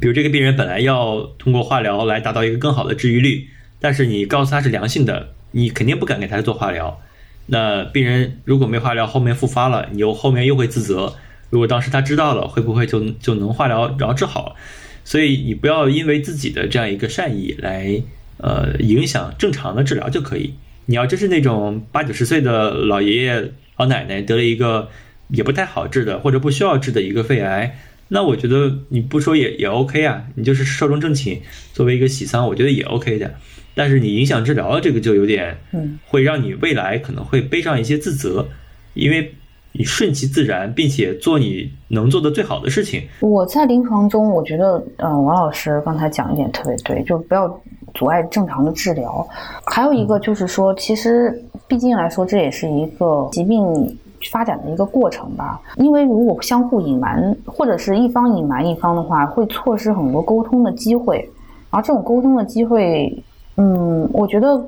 比如这个病人本来要通过化疗来达到一个更好的治愈率，但是你告诉他是良性的，你肯定不敢给他做化疗。那病人如果没化疗，后面复发了，你又后面又会自责。如果当时他知道了，会不会就就能化疗然后治好？所以你不要因为自己的这样一个善意来呃影响正常的治疗就可以。你要真是那种八九十岁的老爷爷。老奶奶得了一个也不太好治的或者不需要治的一个肺癌，那我觉得你不说也也 OK 啊，你就是寿终正寝，作为一个喜丧，我觉得也 OK 的。但是你影响治疗这个就有点，嗯，会让你未来可能会背上一些自责，因为你顺其自然，并且做你能做的最好的事情。我在临床中，我觉得，嗯，王老师刚才讲一点特别对，就不要阻碍正常的治疗。还有一个就是说，其实毕竟来说，这也是一个疾病发展的一个过程吧。因为如果相互隐瞒，或者是一方隐瞒一方的话，会错失很多沟通的机会。而这种沟通的机会，嗯，我觉得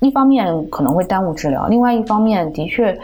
一方面可能会耽误治疗，另外一方面的确，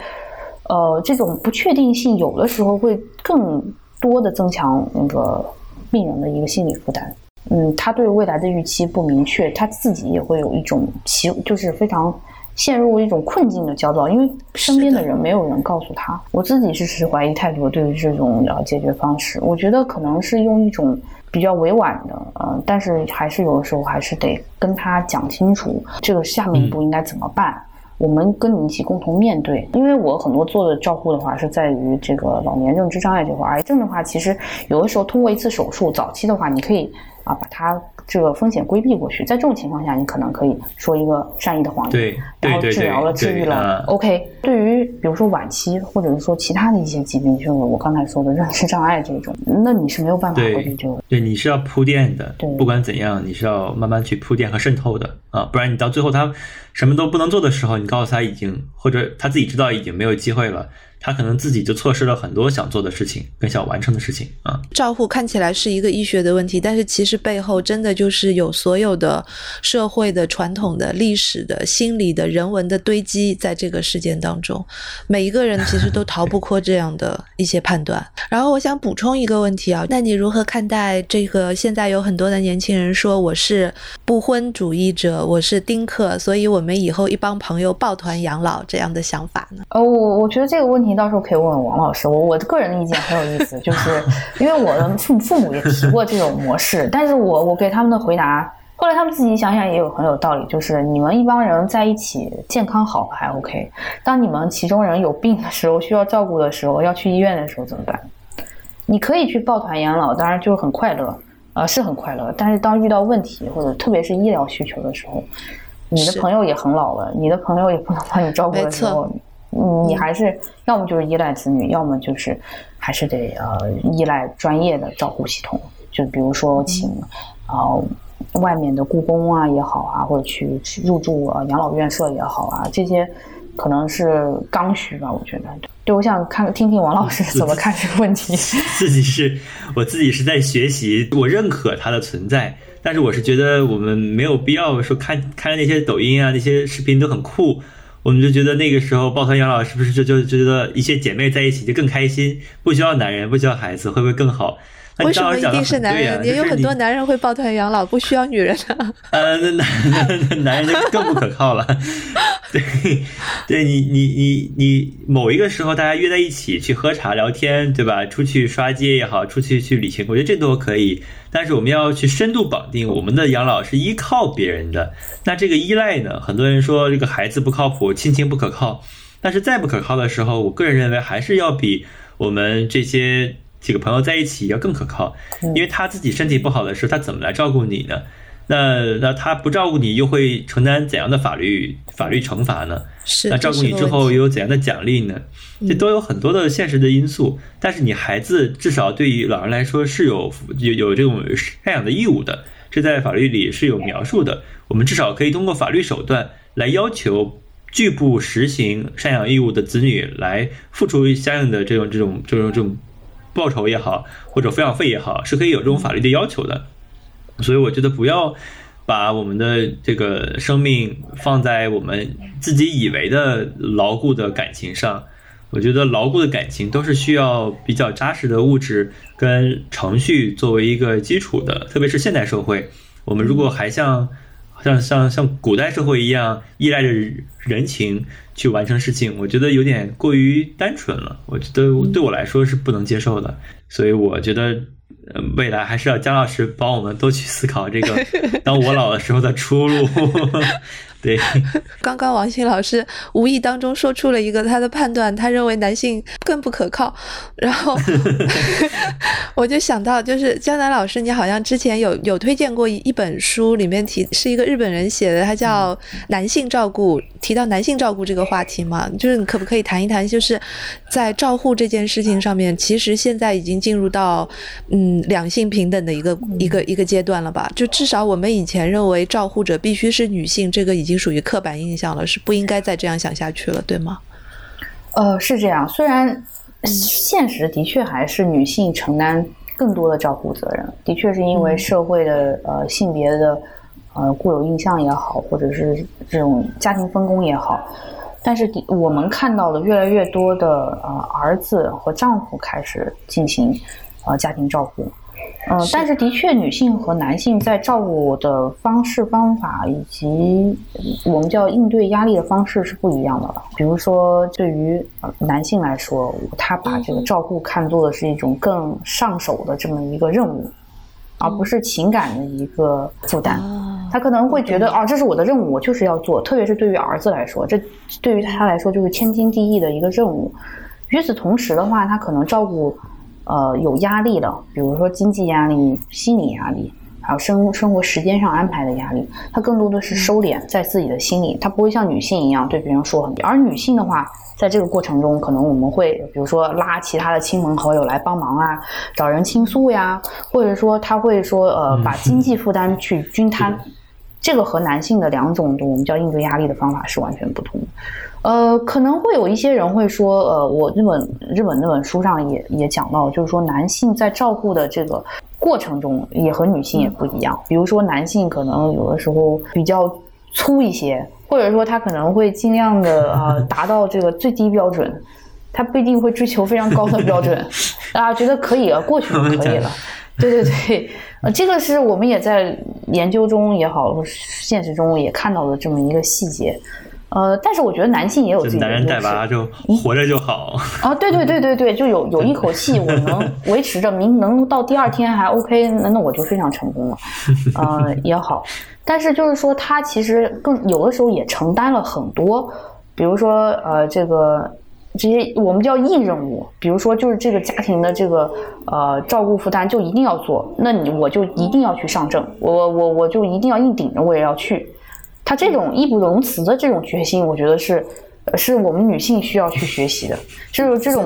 呃，这种不确定性有的时候会更多的增强那个病人的一个心理负担。嗯，他对未来的预期不明确，他自己也会有一种其就是非常陷入一种困境的焦躁，因为身边的人没有人告诉他。我自己是持怀疑态度，对于这种呃解决方式，我觉得可能是用一种。比较委婉的，呃，但是还是有的时候还是得跟他讲清楚，这个下面一步应该怎么办。我们跟你一起共同面对。因为我很多做的照护的话，是在于这个老年认知障碍这块，癌症的话，其实有的时候通过一次手术，早期的话，你可以啊把它。这个风险规避过去，在这种情况下，你可能可以说一个善意的谎言，然后治疗了、治愈了。OK，对于比如说晚期或者是说其他的一些疾病，就是我刚才说的认知障碍这种，那你是没有办法规避这个。对，你是要铺垫的，不管怎样，你是要慢慢去铺垫和渗透的啊，不然你到最后他什么都不能做的时候，你告诉他已经或者他自己知道已经没有机会了。他可能自己就错失了很多想做的事情，跟想完成的事情啊。照护看起来是一个医学的问题，但是其实背后真的就是有所有的社会的传统的历史的心理的人文的堆积在这个事件当中，每一个人其实都逃不过这样的一些判断。然后我想补充一个问题啊，那你如何看待这个？现在有很多的年轻人说我是不婚主义者，我是丁克，所以我们以后一帮朋友抱团养老这样的想法呢？呃，我我觉得这个问题。到时候可以问问王老师，我我个人的意见很有意思，就是 [laughs] 因为我的父父母也提过这种模式，但是我我给他们的回答，后来他们自己想想也有很有道理，就是你们一帮人在一起健康好还 OK，当你们其中人有病的时候，需要照顾的时候，要去医院的时候怎么办？你可以去抱团养老，当然就是很快乐，呃是很快乐，但是当遇到问题或者特别是医疗需求的时候，你的朋友也很老了，你的朋友也不能帮你照顾的时候。你还是要么就是依赖子女，要么就是还是得呃依赖专业的照顾系统，就比如说请啊外面的故宫啊也好啊，或者去入住呃养老院舍也好啊，这些可能是刚需吧，我觉得。对，我想看听听王老师怎么看这个问题。[laughs] 自己是我自己是在学习，我认可它的存在，但是我是觉得我们没有必要说看看那些抖音啊那些视频都很酷。我们就觉得那个时候抱团养老是不是就就觉得一些姐妹在一起就更开心，不需要男人，不需要孩子，会不会更好？为什么一定是男人？也有很多男人会抱团养老，不需要女人的。[laughs] 呃，那男男人就更不可靠了。对，对你你你你某一个时候大家约在一起去喝茶聊天，对吧？出去刷街也好，出去去旅行，我觉得这都可以。但是我们要去深度绑定我们的养老是依靠别人的，那这个依赖呢？很多人说这个孩子不靠谱，亲情不可靠。但是再不可靠的时候，我个人认为还是要比我们这些几个朋友在一起要更可靠，因为他自己身体不好的时候，他怎么来照顾你呢？那那他不照顾你，又会承担怎样的法律法律惩罚呢？是那照顾你之后又有怎样的奖励呢？这都有很多的现实的因素。但是你孩子至少对于老人来说是有有有这种赡养的义务的，这在法律里是有描述的。我们至少可以通过法律手段来要求拒不实行赡养义务的子女来付出相应的这种这种这种这种报酬也好，或者抚养费也好，是可以有这种法律的要求的。所以我觉得不要把我们的这个生命放在我们自己以为的牢固的感情上。我觉得牢固的感情都是需要比较扎实的物质跟程序作为一个基础的。特别是现代社会，我们如果还像像像像古代社会一样依赖着人情去完成事情，我觉得有点过于单纯了。我觉得对我来说是不能接受的。所以我觉得。未来还是要姜老师帮我们多去思考这个，[laughs] 当我老的时候的出路。[laughs] 对，[laughs] 刚刚王鑫老师无意当中说出了一个他的判断，他认为男性更不可靠。[laughs] 然后 [laughs] 我就想到，就是江南老师，你好像之前有有推荐过一本书，里面提是一个日本人写的，他叫《男性照顾》，提到男性照顾这个话题嘛，就是你可不可以谈一谈，就是在照护这件事情上面，其实现在已经进入到嗯两性平等的一个一个一个阶段了吧？就至少我们以前认为照护者必须是女性，这个已经属于刻板印象了，是不应该再这样想下去了，对吗？呃，是这样，虽然。现实的确还是女性承担更多的照顾责任，的确是因为社会的呃性别的呃固有印象也好，或者是这种家庭分工也好，但是我们看到的越来越多的呃儿子和丈夫开始进行呃家庭照顾。嗯，但是的确，女性和男性在照顾的方式方法以及我们叫应对压力的方式是不一样的了。比如说，对于男性来说，他把这个照顾看作的是一种更上手的这么一个任务，而不是情感的一个负担。他可能会觉得，哦，这是我的任务，我就是要做。特别是对于儿子来说，这对于他来说就是天经地义的一个任务。与此同时的话，他可能照顾。呃，有压力的，比如说经济压力、心理压力，还有生生活时间上安排的压力，他更多的是收敛在自己的心里，他不会像女性一样对别人说很多。而女性的话，在这个过程中，可能我们会比如说拉其他的亲朋好友来帮忙啊，找人倾诉呀，或者说他会说呃，把经济负担去均摊，这个和男性的两种我们叫应对压力的方法是完全不同的。呃，可能会有一些人会说，呃，我日本日本那本书上也也讲到，就是说男性在照顾的这个过程中，也和女性也不一样。比如说男性可能有的时候比较粗一些，或者说他可能会尽量的啊达到这个最低标准，他不一定会追求非常高的标准，[laughs] 大家觉得可以了，过去就可以了。[laughs] 对对对，呃，这个是我们也在研究中也好，现实中也看到的这么一个细节。呃，但是我觉得男性也有自己的男人带娃就活着就好啊！对对对对对，就有有一口气，我能 [laughs] 维持着，明能到第二天还 OK，那那我就非常成功了，呃也好。但是就是说，他其实更有的时候也承担了很多，比如说呃这个这些我们叫硬任务，比如说就是这个家庭的这个呃照顾负担就一定要做，那你我就一定要去上证，我我我就一定要硬顶着，我也要去。他这种义不容辞的这种决心，我觉得是，是我们女性需要去学习的。就是这种，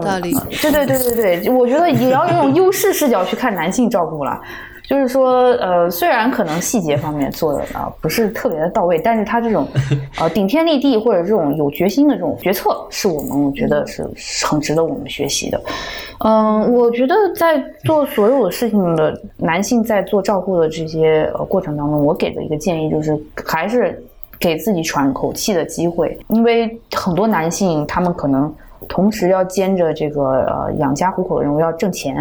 对对对对对，我觉得也要用优势视角去看男性照顾了。就是说，呃，虽然可能细节方面做的啊不是特别的到位，但是他这种，呃，顶天立地或者这种有决心的这种决策，是我们我觉得是很值得我们学习的。嗯，我觉得在做所有的事情的男性在做照顾的这些呃过程当中，我给的一个建议就是，还是给自己喘口气的机会，因为很多男性他们可能同时要兼着这个呃养家糊口的任务，要挣钱，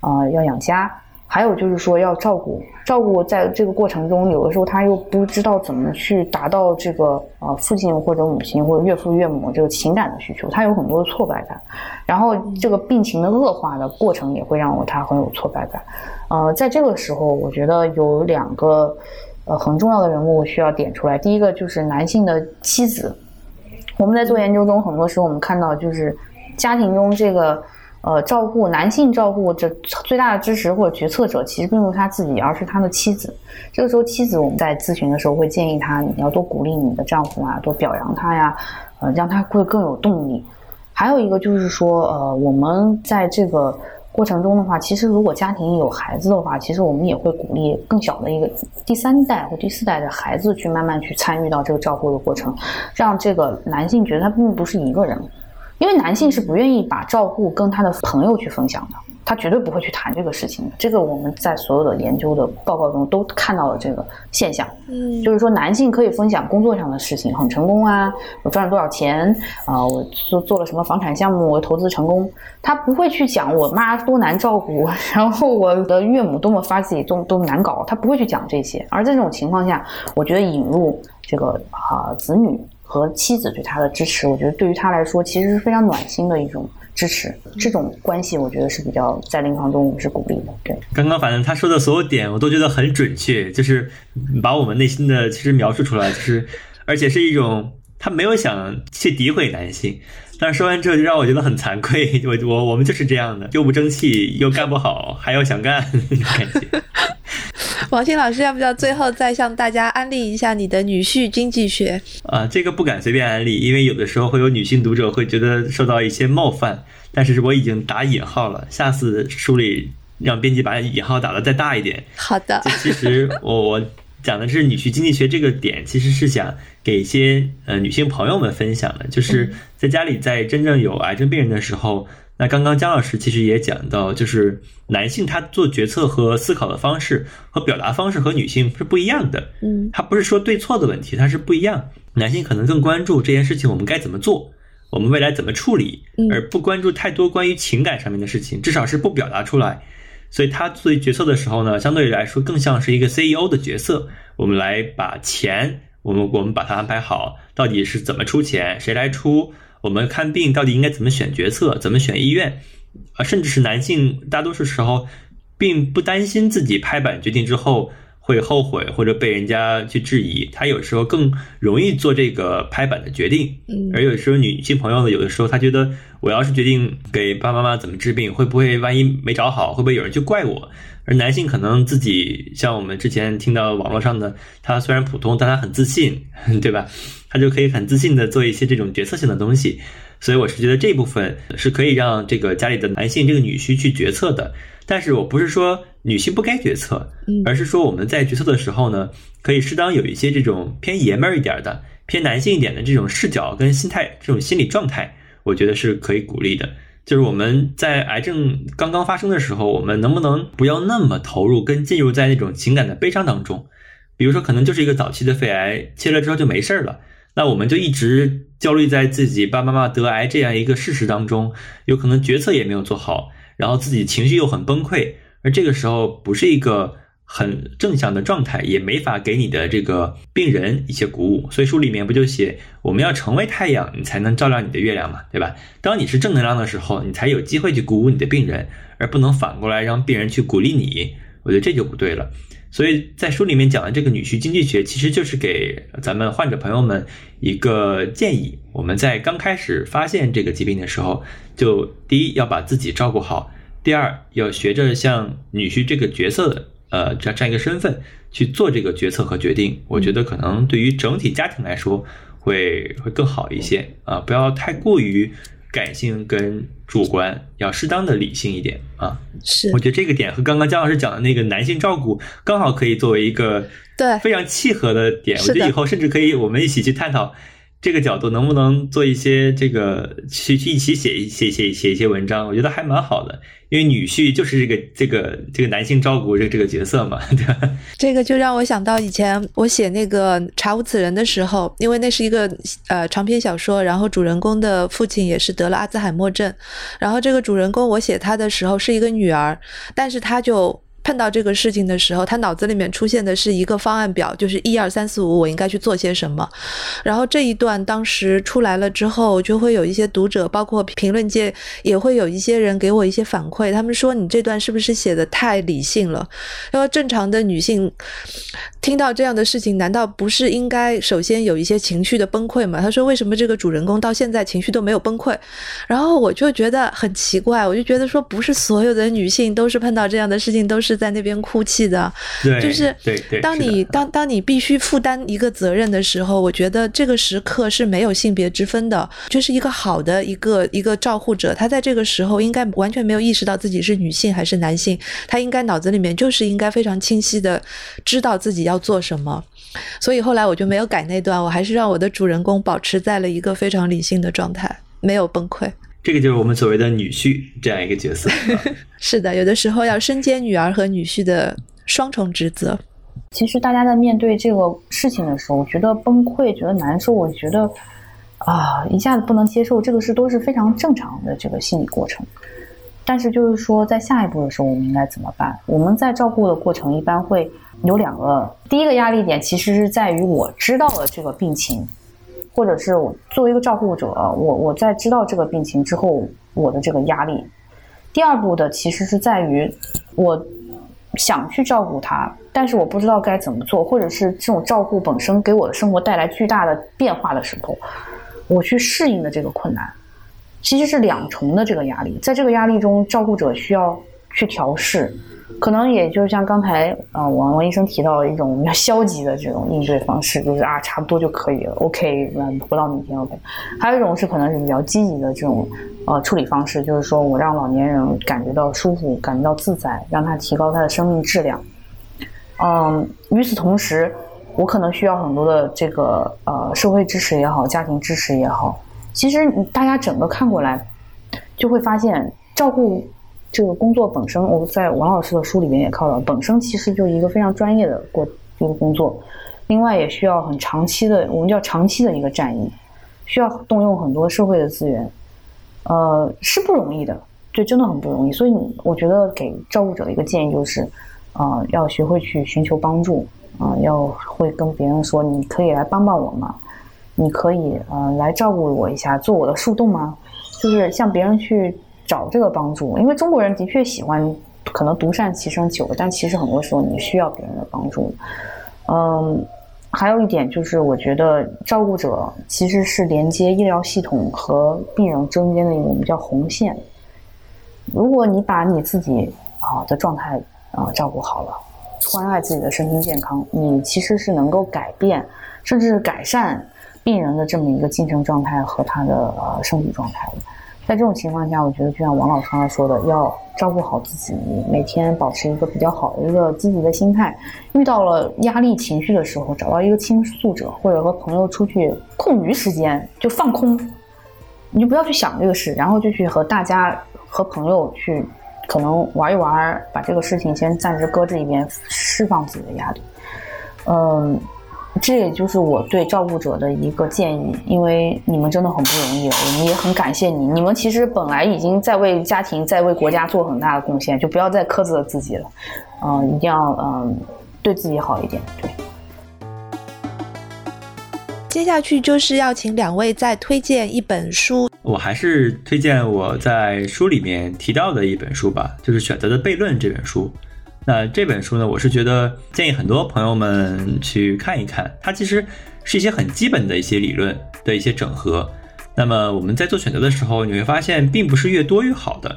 啊，要养家。还有就是说要照顾，照顾在这个过程中，有的时候他又不知道怎么去达到这个呃父亲或者母亲或者岳父岳母这个情感的需求，他有很多的挫败感，然后这个病情的恶化的过程也会让我他很有挫败感。呃，在这个时候，我觉得有两个呃很重要的人物需要点出来，第一个就是男性的妻子。我们在做研究中，很多时候我们看到就是家庭中这个。呃，照顾男性照顾这最大的支持或者决策者，其实并不是他自己，而是他的妻子。这个时候，妻子我们在咨询的时候会建议他，你要多鼓励你的丈夫啊，多表扬他呀，呃，让他会更有动力。还有一个就是说，呃，我们在这个过程中的话，其实如果家庭有孩子的话，其实我们也会鼓励更小的一个第三代或第四代的孩子去慢慢去参与到这个照顾的过程，让这个男性觉得他并不是一个人。因为男性是不愿意把照顾跟他的朋友去分享的，他绝对不会去谈这个事情的。这个我们在所有的研究的报告中都看到了这个现象。嗯，就是说男性可以分享工作上的事情，很成功啊，我赚了多少钱啊，我做做了什么房产项目，我投资成功。他不会去讲我妈多难照顾，[laughs] 然后我的岳母多么发自己多多难搞，他不会去讲这些。而在这种情况下，我觉得引入这个啊子女。和妻子对他的支持，我觉得对于他来说其实是非常暖心的一种支持。这种关系，我觉得是比较在临床中我们是鼓励的。对，刚刚反正他说的所有点，我都觉得很准确，就是把我们内心的其实描述出来。就是而且是一种他没有想去诋毁男性。但是说完之后就让我觉得很惭愧，我我我们就是这样的，又不争气，又干不好，还要想干，[laughs] 感觉。[laughs] 王鑫老师，要不要最后再向大家安利一下你的女婿经济学？啊，这个不敢随便安利，因为有的时候会有女性读者会觉得受到一些冒犯。但是我已经打引号了，下次书里让编辑把引号打的再大一点。好的。其实我我讲的是女婿经济学这个点，其实是想给一些呃女性朋友们分享的，就是在家里在真正有癌症病人的时候。那刚刚姜老师其实也讲到，就是男性他做决策和思考的方式和表达方式和女性是不一样的。嗯，他不是说对错的问题，他是不一样。男性可能更关注这件事情我们该怎么做，我们未来怎么处理，而不关注太多关于情感上面的事情，至少是不表达出来。所以他做决策的时候呢，相对来说更像是一个 CEO 的角色。我们来把钱，我们我们把它安排好，到底是怎么出钱，谁来出。我们看病到底应该怎么选决策，怎么选医院，啊，甚至是男性，大多数时候并不担心自己拍板决定之后会后悔或者被人家去质疑，他有时候更容易做这个拍板的决定。嗯，而有时候女性朋友呢，有的时候她觉得我要是决定给爸爸妈妈怎么治病，会不会万一没找好，会不会有人去怪我？而男性可能自己像我们之前听到网络上的，他虽然普通，但他很自信，[laughs] 对吧？他就可以很自信的做一些这种决策性的东西。所以我是觉得这部分是可以让这个家里的男性这个女婿去决策的。但是我不是说女性不该决策，而是说我们在决策的时候呢，可以适当有一些这种偏爷们儿一点的、偏男性一点的这种视角跟心态、这种心理状态，我觉得是可以鼓励的。就是我们在癌症刚刚发生的时候，我们能不能不要那么投入跟进入在那种情感的悲伤当中？比如说，可能就是一个早期的肺癌，切了之后就没事儿了，那我们就一直焦虑在自己爸爸妈妈得癌这样一个事实当中，有可能决策也没有做好，然后自己情绪又很崩溃，而这个时候不是一个。很正向的状态，也没法给你的这个病人一些鼓舞，所以书里面不就写我们要成为太阳，你才能照亮你的月亮嘛，对吧？当你是正能量的时候，你才有机会去鼓舞你的病人，而不能反过来让病人去鼓励你。我觉得这就不对了。所以在书里面讲的这个女婿经济学，其实就是给咱们患者朋友们一个建议：我们在刚开始发现这个疾病的时候，就第一要把自己照顾好，第二要学着像女婿这个角色。呃，这样这样一个身份去做这个决策和决定，我觉得可能对于整体家庭来说会会更好一些啊，不要太过于感性跟主观，要适当的理性一点啊。是，我觉得这个点和刚刚姜老师讲的那个男性照顾刚好可以作为一个对非常契合的点。我觉得以后甚至可以我们一起去探讨。这个角度能不能做一些这个去去一起写一写写写一些文章？我觉得还蛮好的，因为女婿就是这个这个这个男性照顾这这个角色嘛，[laughs] 对吧？这个就让我想到以前我写那个《查无此人》的时候，因为那是一个呃长篇小说，然后主人公的父亲也是得了阿兹海默症，然后这个主人公我写他的时候是一个女儿，但是他就。碰到这个事情的时候，他脑子里面出现的是一个方案表，就是一二三四五，我应该去做些什么。然后这一段当时出来了之后，就会有一些读者，包括评论界，也会有一些人给我一些反馈，他们说你这段是不是写的太理性了？因为正常的女性听到这样的事情，难道不是应该首先有一些情绪的崩溃吗？他说为什么这个主人公到现在情绪都没有崩溃？然后我就觉得很奇怪，我就觉得说不是所有的女性都是碰到这样的事情都是。是在那边哭泣的，就是当你当当你必须负担一个责任的时候，我觉得这个时刻是没有性别之分的，就是一个好的一个一个照护者，他在这个时候应该完全没有意识到自己是女性还是男性，他应该脑子里面就是应该非常清晰的知道自己要做什么，所以后来我就没有改那段，我还是让我的主人公保持在了一个非常理性的状态，没有崩溃。这个就是我们所谓的女婿这样一个角色。[laughs] 是的，有的时候要身兼女儿和女婿的双重职责。其实大家在面对这个事情的时候，我觉得崩溃、觉得难受，我觉得啊，一下子不能接受，这个是都是非常正常的这个心理过程。但是就是说，在下一步的时候，我们应该怎么办？我们在照顾的过程一般会有两个，第一个压力点其实是在于我知道了这个病情。或者是我作为一个照顾者，我我在知道这个病情之后，我的这个压力。第二步的其实是在于我想去照顾他，但是我不知道该怎么做，或者是这种照顾本身给我的生活带来巨大的变化的时候，我去适应的这个困难，其实是两重的这个压力。在这个压力中，照顾者需要去调试。可能也就像刚才啊，王王医生提到的一种比较消极的这种应对方式，就是啊，差不多就可以了，OK，那不到明天 OK。还有一种是可能是比较积极的这种呃处理方式，就是说我让老年人感觉到舒服，感觉到自在，让他提高他的生命质量。嗯，与此同时，我可能需要很多的这个呃社会支持也好，家庭支持也好。其实大家整个看过来，就会发现照顾。这个工作本身，我在王老师的书里面也看到，本身其实就是一个非常专业的过一个工作，另外也需要很长期的，我们叫长期的一个战役，需要动用很多社会的资源，呃，是不容易的，这真的很不容易。所以我觉得给照顾者的一个建议就是，啊，要学会去寻求帮助，啊，要会跟别人说，你可以来帮帮我吗？你可以呃来照顾我一下，做我的树洞吗？就是向别人去。找这个帮助，因为中国人的确喜欢可能独善其身久了，但其实很多时候你需要别人的帮助。嗯，还有一点就是，我觉得照顾者其实是连接医疗系统和病人中间的一个我们叫红线。如果你把你自己啊的状态啊照顾好了，关爱自己的身心健康，你其实是能够改变甚至改善病人的这么一个精神状态和他的呃身体状态的。在这种情况下，我觉得就像王老师刚才说的，要照顾好自己，每天保持一个比较好的一个积极的心态。遇到了压力情绪的时候，找到一个倾诉者，或者和朋友出去空余时间就放空，你就不要去想这个事，然后就去和大家和朋友去可能玩一玩，把这个事情先暂时搁置一边，释放自己的压力。嗯。这也就是我对照顾者的一个建议，因为你们真的很不容易，我们也很感谢你。你们其实本来已经在为家庭、在为国家做很大的贡献，就不要再苛责自己了。嗯，一定要嗯对自己好一点。对。接下去就是要请两位再推荐一本书。我还是推荐我在书里面提到的一本书吧，就是《选择的悖论》这本书。那这本书呢，我是觉得建议很多朋友们去看一看。它其实是一些很基本的一些理论的一些整合。那么我们在做选择的时候，你会发现并不是越多越好的。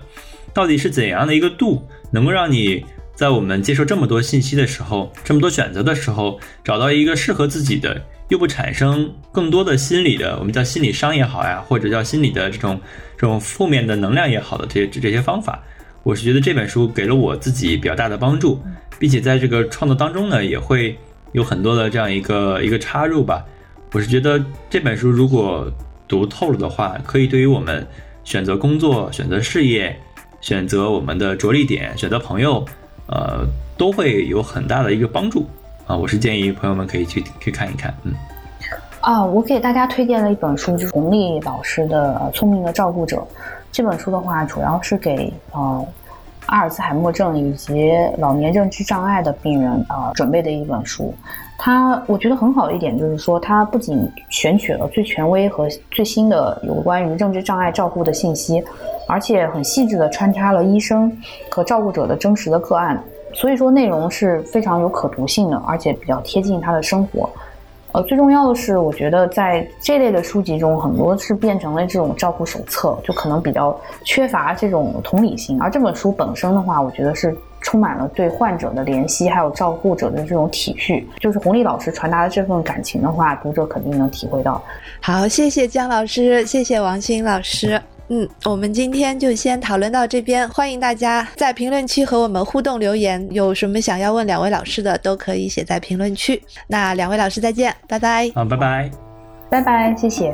到底是怎样的一个度，能够让你在我们接受这么多信息的时候，这么多选择的时候，找到一个适合自己的，又不产生更多的心理的，我们叫心理伤也好呀，或者叫心理的这种这种负面的能量也好的这些这些方法。我是觉得这本书给了我自己比较大的帮助，并且在这个创作当中呢，也会有很多的这样一个一个插入吧。我是觉得这本书如果读透了的话，可以对于我们选择工作、选择事业、选择我们的着力点、选择朋友，呃，都会有很大的一个帮助啊。我是建议朋友们可以去去看一看，嗯。啊，我给大家推荐了一本书，就是洪丽老师的《聪明的照顾者》。这本书的话，主要是给呃阿尔茨海默症以及老年认知障碍的病人啊准备的一本书。它我觉得很好的一点就是说，它不仅选取了最权威和最新的有关于认知障碍照顾的信息，而且很细致的穿插了医生和照顾者的真实的个案，所以说内容是非常有可读性的，而且比较贴近他的生活。呃，最重要的是，我觉得在这类的书籍中，很多是变成了这种照顾手册，就可能比较缺乏这种同理心。而这本书本身的话，我觉得是充满了对患者的怜惜，还有照顾者的这种体恤。就是洪丽老师传达的这份感情的话，读者肯定能体会到。好，谢谢姜老师，谢谢王鑫老师。嗯，我们今天就先讨论到这边，欢迎大家在评论区和我们互动留言，有什么想要问两位老师的，都可以写在评论区。那两位老师再见，拜拜。好，拜拜，拜拜，谢谢。